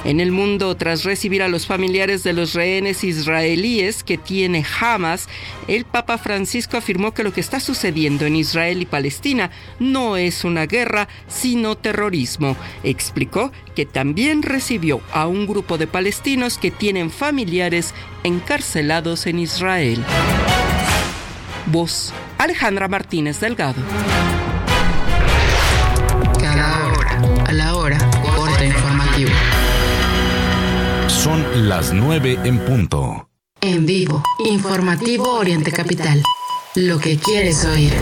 En el mundo, tras recibir a los familiares de los rehenes israelíes que tiene Hamas, el Papa Francisco afirmó que lo que está sucediendo en Israel y Palestina no es una guerra, sino terrorismo. Explicó que también recibió a un grupo de palestinos que tienen familiares encarcelados en Israel. Voz Alejandra Martínez Delgado. Las 9 en punto. En vivo, informativo Oriente Capital. Lo que quieres oír.